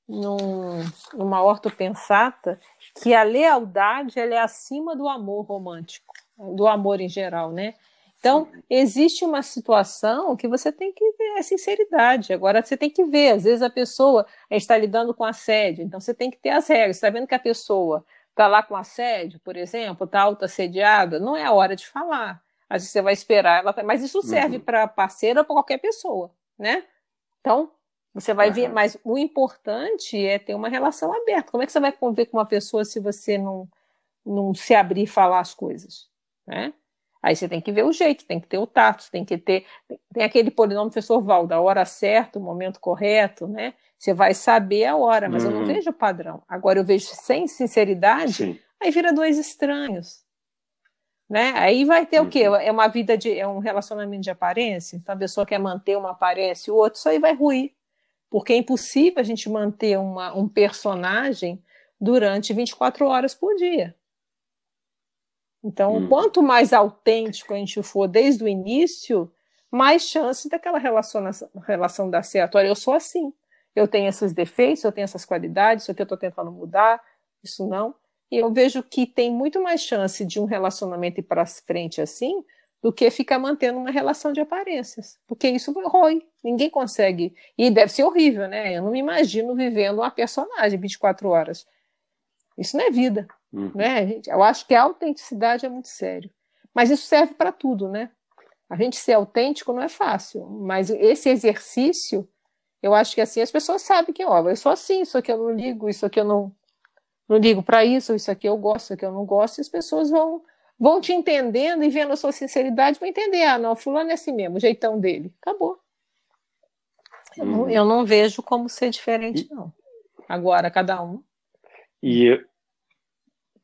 num, numa ortopensata que a lealdade ela é acima do amor romântico, do amor em geral, né? Então, existe uma situação que você tem que ver a sinceridade. Agora, você tem que ver, às vezes a pessoa está lidando com assédio, então você tem que ter as regras. Você está vendo que a pessoa está lá com assédio, por exemplo, está auto-assediada, não é a hora de falar. Às vezes você vai esperar ela. Mas isso serve uhum. para parceiro ou para qualquer pessoa, né? Então, você vai uhum. ver. Mas o importante é ter uma relação aberta. Como é que você vai conviver com uma pessoa se você não, não se abrir e falar as coisas, né? Aí você tem que ver o jeito, tem que ter o tato, tem que ter. Tem aquele polinômio professor Val, da hora certa, o momento correto, né? Você vai saber a hora, mas uhum. eu não uhum. vejo o padrão. Agora eu vejo sem sinceridade, Sim. aí vira dois estranhos. Né? Aí vai ter uhum. o quê? Uhum. É uma vida de. É um relacionamento de aparência? Então a pessoa quer manter uma aparência e o outro, isso aí vai ruir. Porque é impossível a gente manter uma, um personagem durante 24 horas por dia. Então, uhum. quanto mais autêntico a gente for desde o início, mais chance daquela relação, relação dar certo. Olha, eu sou assim. Eu tenho esses defeitos, eu tenho essas qualidades, isso aqui eu estou tentando mudar, isso não. eu vejo que tem muito mais chance de um relacionamento ir para frente assim do que ficar mantendo uma relação de aparências, porque isso rói, ninguém consegue, e deve ser horrível, né? Eu não me imagino vivendo uma personagem 24 horas. Isso não é vida, uhum. né? Eu acho que a autenticidade é muito sério. Mas isso serve para tudo, né? A gente ser autêntico não é fácil, mas esse exercício, eu acho que assim as pessoas sabem que, ó, eu sou assim, isso aqui eu não ligo, isso aqui eu não, não ligo para isso, isso aqui eu gosto, isso aqui eu não gosto, e as pessoas vão vão te entendendo e vendo a sua sinceridade, vão entender, ah, não, fulano é assim mesmo, o jeitão dele. Acabou. Eu, não, uhum. eu não vejo como ser diferente, não. Agora, cada um. E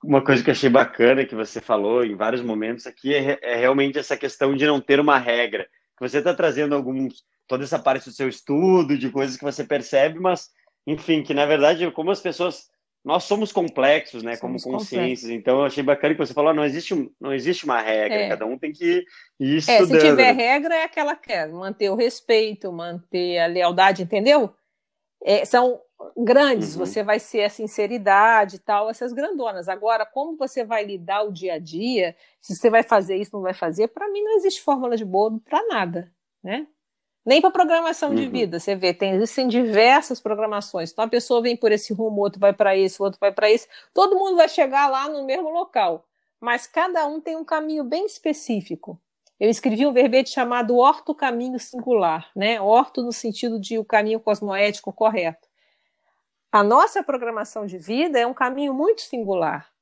uma coisa que eu achei bacana que você falou em vários momentos aqui é, é realmente essa questão de não ter uma regra. Você está trazendo alguns toda essa parte do seu estudo, de coisas que você percebe, mas enfim, que na verdade, como as pessoas nós somos complexos, né, somos como consciências. Então, eu achei bacana que você falou, não existe, não existe uma regra, é. cada um tem que ir estudando. É, se tiver regra, é aquela que é manter o respeito, manter a lealdade, entendeu? É, são grandes, uhum. você vai ser a sinceridade e tal, essas grandonas. Agora, como você vai lidar o dia a dia, se você vai fazer isso, não vai fazer, para mim não existe fórmula de bolo para nada, né? Nem para programação uhum. de vida, você vê, tem, existem diversas programações. Então a pessoa vem por esse rumo, outro vai para esse, outro vai para esse. Todo mundo vai chegar lá no mesmo local, mas cada um tem um caminho bem específico. Eu escrevi um verbete chamado orto caminho singular, né? Orto no sentido de o caminho cosmoético correto. A nossa programação de vida é um caminho muito singular,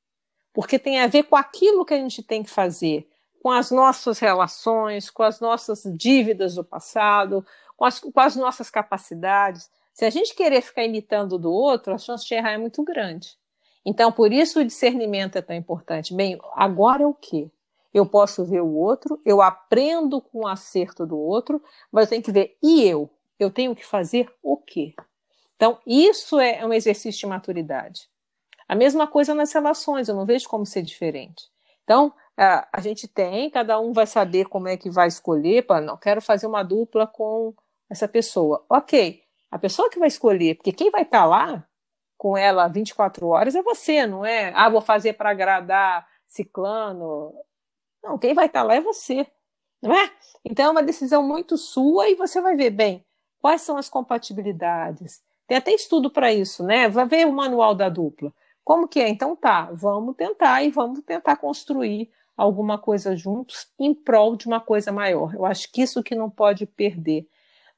porque tem a ver com aquilo que a gente tem que fazer com as nossas relações, com as nossas dívidas do passado, com as, com as nossas capacidades. Se a gente querer ficar imitando do outro, a chance de errar é muito grande. Então, por isso o discernimento é tão importante. Bem, agora é o quê? Eu posso ver o outro, eu aprendo com o acerto do outro, mas eu tenho que ver, e eu? Eu tenho que fazer o quê? Então, isso é um exercício de maturidade. A mesma coisa nas relações, eu não vejo como ser diferente. Então, a, a gente tem, cada um vai saber como é que vai escolher, para não quero fazer uma dupla com essa pessoa. Ok, a pessoa que vai escolher, porque quem vai estar tá lá com ela 24 horas é você, não é? Ah, vou fazer para agradar ciclano. Não, quem vai estar tá lá é você, não é? Então é uma decisão muito sua e você vai ver bem quais são as compatibilidades. Tem até estudo para isso, né? Vai ver o manual da dupla. Como que é? Então tá, vamos tentar e vamos tentar construir alguma coisa juntos em prol de uma coisa maior. Eu acho que isso que não pode perder.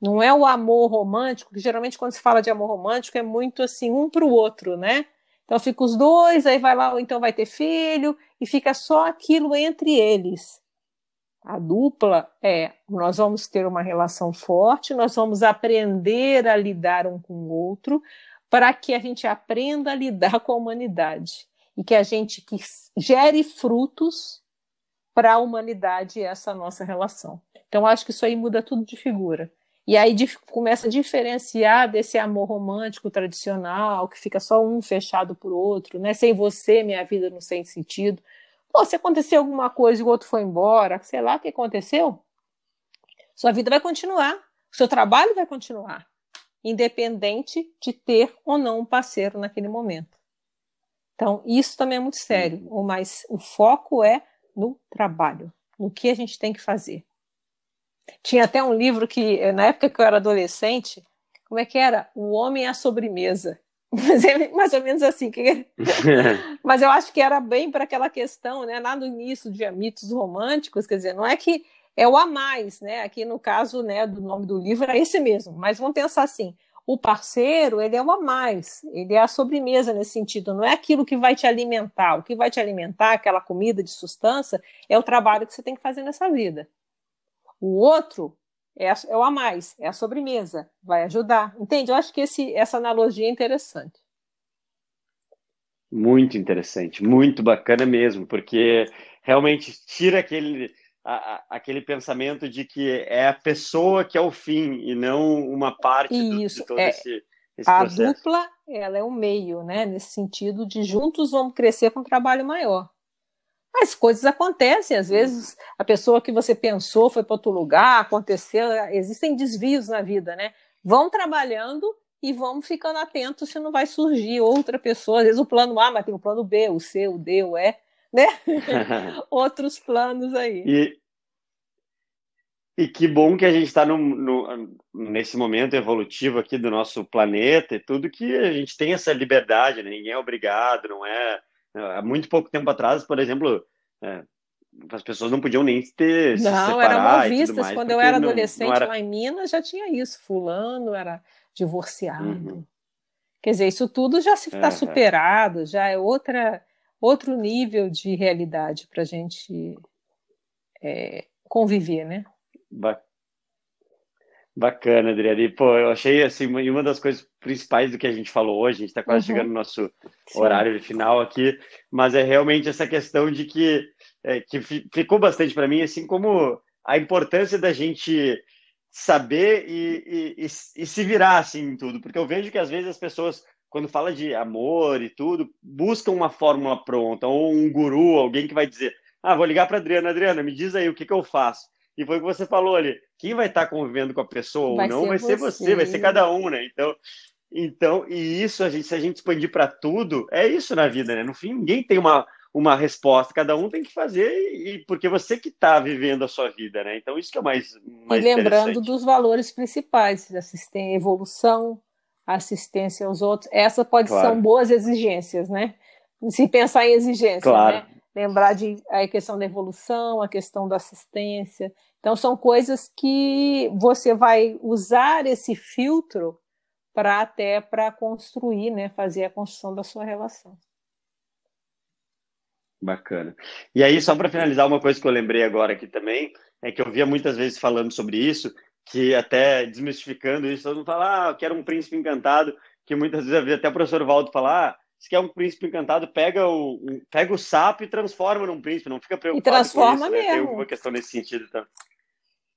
Não é o amor romântico, que geralmente quando se fala de amor romântico é muito assim, um para o outro, né? Então fica os dois, aí vai lá, ou então vai ter filho, e fica só aquilo entre eles. A dupla é: nós vamos ter uma relação forte, nós vamos aprender a lidar um com o outro, para que a gente aprenda a lidar (laughs) com a humanidade e que a gente que gere frutos para a humanidade essa nossa relação. Então, acho que isso aí muda tudo de figura. E aí começa a diferenciar desse amor romântico tradicional, que fica só um fechado por outro, né? Sem você, minha vida não tem sentido. Pô, se acontecer alguma coisa e o outro foi embora, sei lá o que aconteceu, sua vida vai continuar, o seu trabalho vai continuar, independente de ter ou não um parceiro naquele momento. Então, isso também é muito sério, mas o foco é no trabalho, no que a gente tem que fazer. Tinha até um livro que, na época que eu era adolescente, como é que era? O Homem à Sobremesa. (laughs) Mas é mais ou menos assim. Que... (laughs) Mas eu acho que era bem para aquela questão, né? Lá no início de mitos românticos, quer dizer, não é que é o a mais, né? Aqui no caso, né, do nome do livro é esse mesmo. Mas vamos pensar assim: o parceiro, ele é o a mais, ele é a sobremesa nesse sentido, não é aquilo que vai te alimentar. O que vai te alimentar, aquela comida de sustância, é o trabalho que você tem que fazer nessa vida. O outro é, é o a mais, é a sobremesa, vai ajudar. Entende? Eu acho que esse, essa analogia é interessante. Muito interessante, muito bacana mesmo, porque realmente tira aquele a, aquele pensamento de que é a pessoa que é o fim e não uma parte Isso, do, de todo é, esse, esse a processo. A dupla, ela é o meio, né? Nesse sentido de juntos vamos crescer com um trabalho maior. As coisas acontecem, às vezes a pessoa que você pensou foi para outro lugar, aconteceu, existem desvios na vida, né? Vão trabalhando e vamos ficando atentos se não vai surgir outra pessoa. Às vezes o plano A, mas tem o plano B, o C, o D, o E, né? (laughs) Outros planos aí. E, e que bom que a gente está nesse momento evolutivo aqui do nosso planeta e tudo que a gente tem essa liberdade, né? ninguém é obrigado, não é. Há muito pouco tempo atrás, por exemplo, é, as pessoas não podiam nem ter não, eram mal vistas. Quando eu era adolescente não, era... lá em Minas já tinha isso. Fulano era divorciado. Uhum. Quer dizer, isso tudo já está é, é, superado, já é outra, outro nível de realidade para a gente é, conviver, né? Bacana, Adriana. E, pô, eu achei assim, uma das coisas principais do que a gente falou hoje, a gente está quase uhum. chegando no nosso Sim. horário final aqui, mas é realmente essa questão de que, é, que ficou bastante para mim, assim como a importância da gente saber e, e, e, e, se virar assim em tudo, porque eu vejo que às vezes as pessoas, quando fala de amor e tudo, buscam uma fórmula pronta, ou um guru, alguém que vai dizer, ah, vou ligar para Adriana, Adriana, me diz aí o que, que eu faço. E foi o que você falou ali, quem vai estar convivendo com a pessoa vai ou não, vai ser você. você, vai ser cada um, né? Então, então e isso, a gente, se a gente expandir para tudo, é isso na vida, né? No fim, ninguém tem uma uma resposta, cada um tem que fazer, e porque você que está vivendo a sua vida, né? Então, isso que é mais. mais e lembrando dos valores principais, assistência, evolução, assistência aos outros, essa pode claro. são boas exigências, né? Se pensar em exigência, claro. né? Lembrar de a questão da evolução, a questão da assistência. Então, são coisas que você vai usar esse filtro para até para construir, né? Fazer a construção da sua relação. Bacana. E aí, só para finalizar, uma coisa que eu lembrei agora aqui também, é que eu via muitas vezes falando sobre isso, que até desmistificando isso, todo mundo fala, ah, quero um príncipe encantado, que muitas vezes eu vi até o professor Valdo falar, ah, se quer um príncipe encantado, pega o, pega o sapo e transforma num príncipe, não fica preocupado e transforma com isso, mesmo. Né? Tem uma questão nesse sentido também.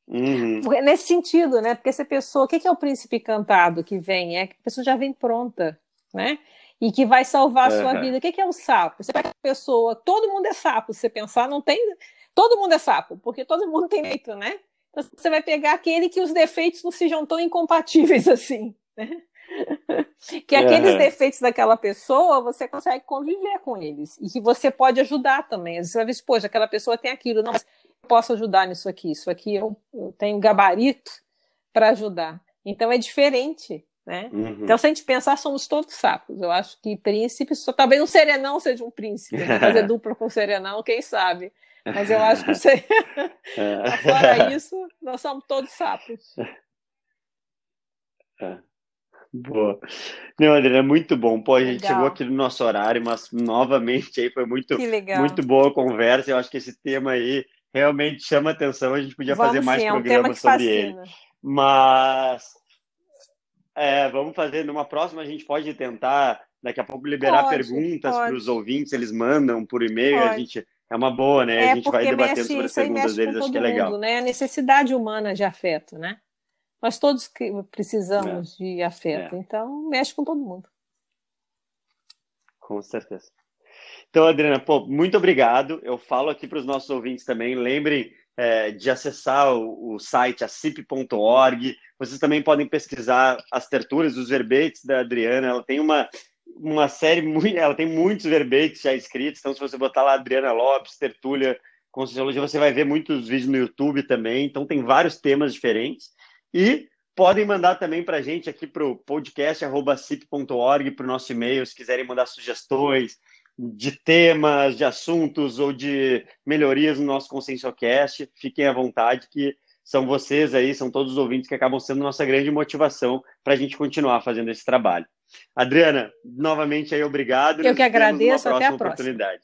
Uhum. Nesse sentido, né? Porque essa pessoa, o que é o príncipe encantado que vem? É que a pessoa já vem pronta, né? e que vai salvar a sua uhum. vida. O que é o sapo? Você pega a pessoa, todo mundo é sapo, se você pensar, não tem. Todo mundo é sapo, porque todo mundo tem defeito, né? Você vai pegar aquele que os defeitos não sejam tão incompatíveis (laughs) assim, né? que aqueles uhum. defeitos daquela pessoa você consegue conviver com eles e que você pode ajudar também. Você vai ver, poxa, aquela pessoa tem aquilo, não, eu posso ajudar nisso aqui, isso aqui eu, eu tenho gabarito para ajudar. Então é diferente né? Uhum. Então, se a gente pensar, somos todos sapos. Eu acho que príncipes, só, talvez um serenão seja um príncipe, né? fazer (laughs) dupla com serenão, quem sabe. Mas eu acho que você... É. (laughs) (laughs) fora isso, nós somos todos sapos. (laughs) É. Boa. Não, Adriana, é muito bom. Pô, a gente legal. chegou aqui no nosso horário, mas novamente aí foi muito, muito boa a conversa. Eu acho que esse tema aí realmente chama atenção. A gente podia Vamos fazer mais sim, programas é um sobre fascina. ele. Mas é, vamos fazer numa próxima, a gente pode tentar daqui a pouco liberar pode, perguntas para os ouvintes, eles mandam por e-mail, a gente é uma boa, né? É, a gente vai debatendo mexe, sobre as perguntas deles, acho que é legal. Mundo, né? A necessidade humana de afeto, né? Nós todos precisamos é. de afeto, é. então mexe com todo mundo. Com certeza. Então, Adriana, pô, muito obrigado. Eu falo aqui para os nossos ouvintes também. Lembrem é, de acessar o, o site acip.org. Vocês também podem pesquisar as tertulias, os verbetes da Adriana. Ela tem uma, uma série, (laughs) muito, ela tem muitos verbetes já escritos. Então, se você botar lá Adriana Lopes, tertúlia com sociologia, você vai ver muitos vídeos no YouTube também. Então, tem vários temas diferentes. E podem mandar também para a gente aqui para o podcast.cip.org, para o nosso e-mail, se quiserem mandar sugestões, de temas, de assuntos ou de melhorias no nosso ConsciencioCast, fiquem à vontade que são vocês aí, são todos os ouvintes que acabam sendo nossa grande motivação para a gente continuar fazendo esse trabalho. Adriana, novamente aí obrigado. Eu que agradeço, até a próxima. Oportunidade.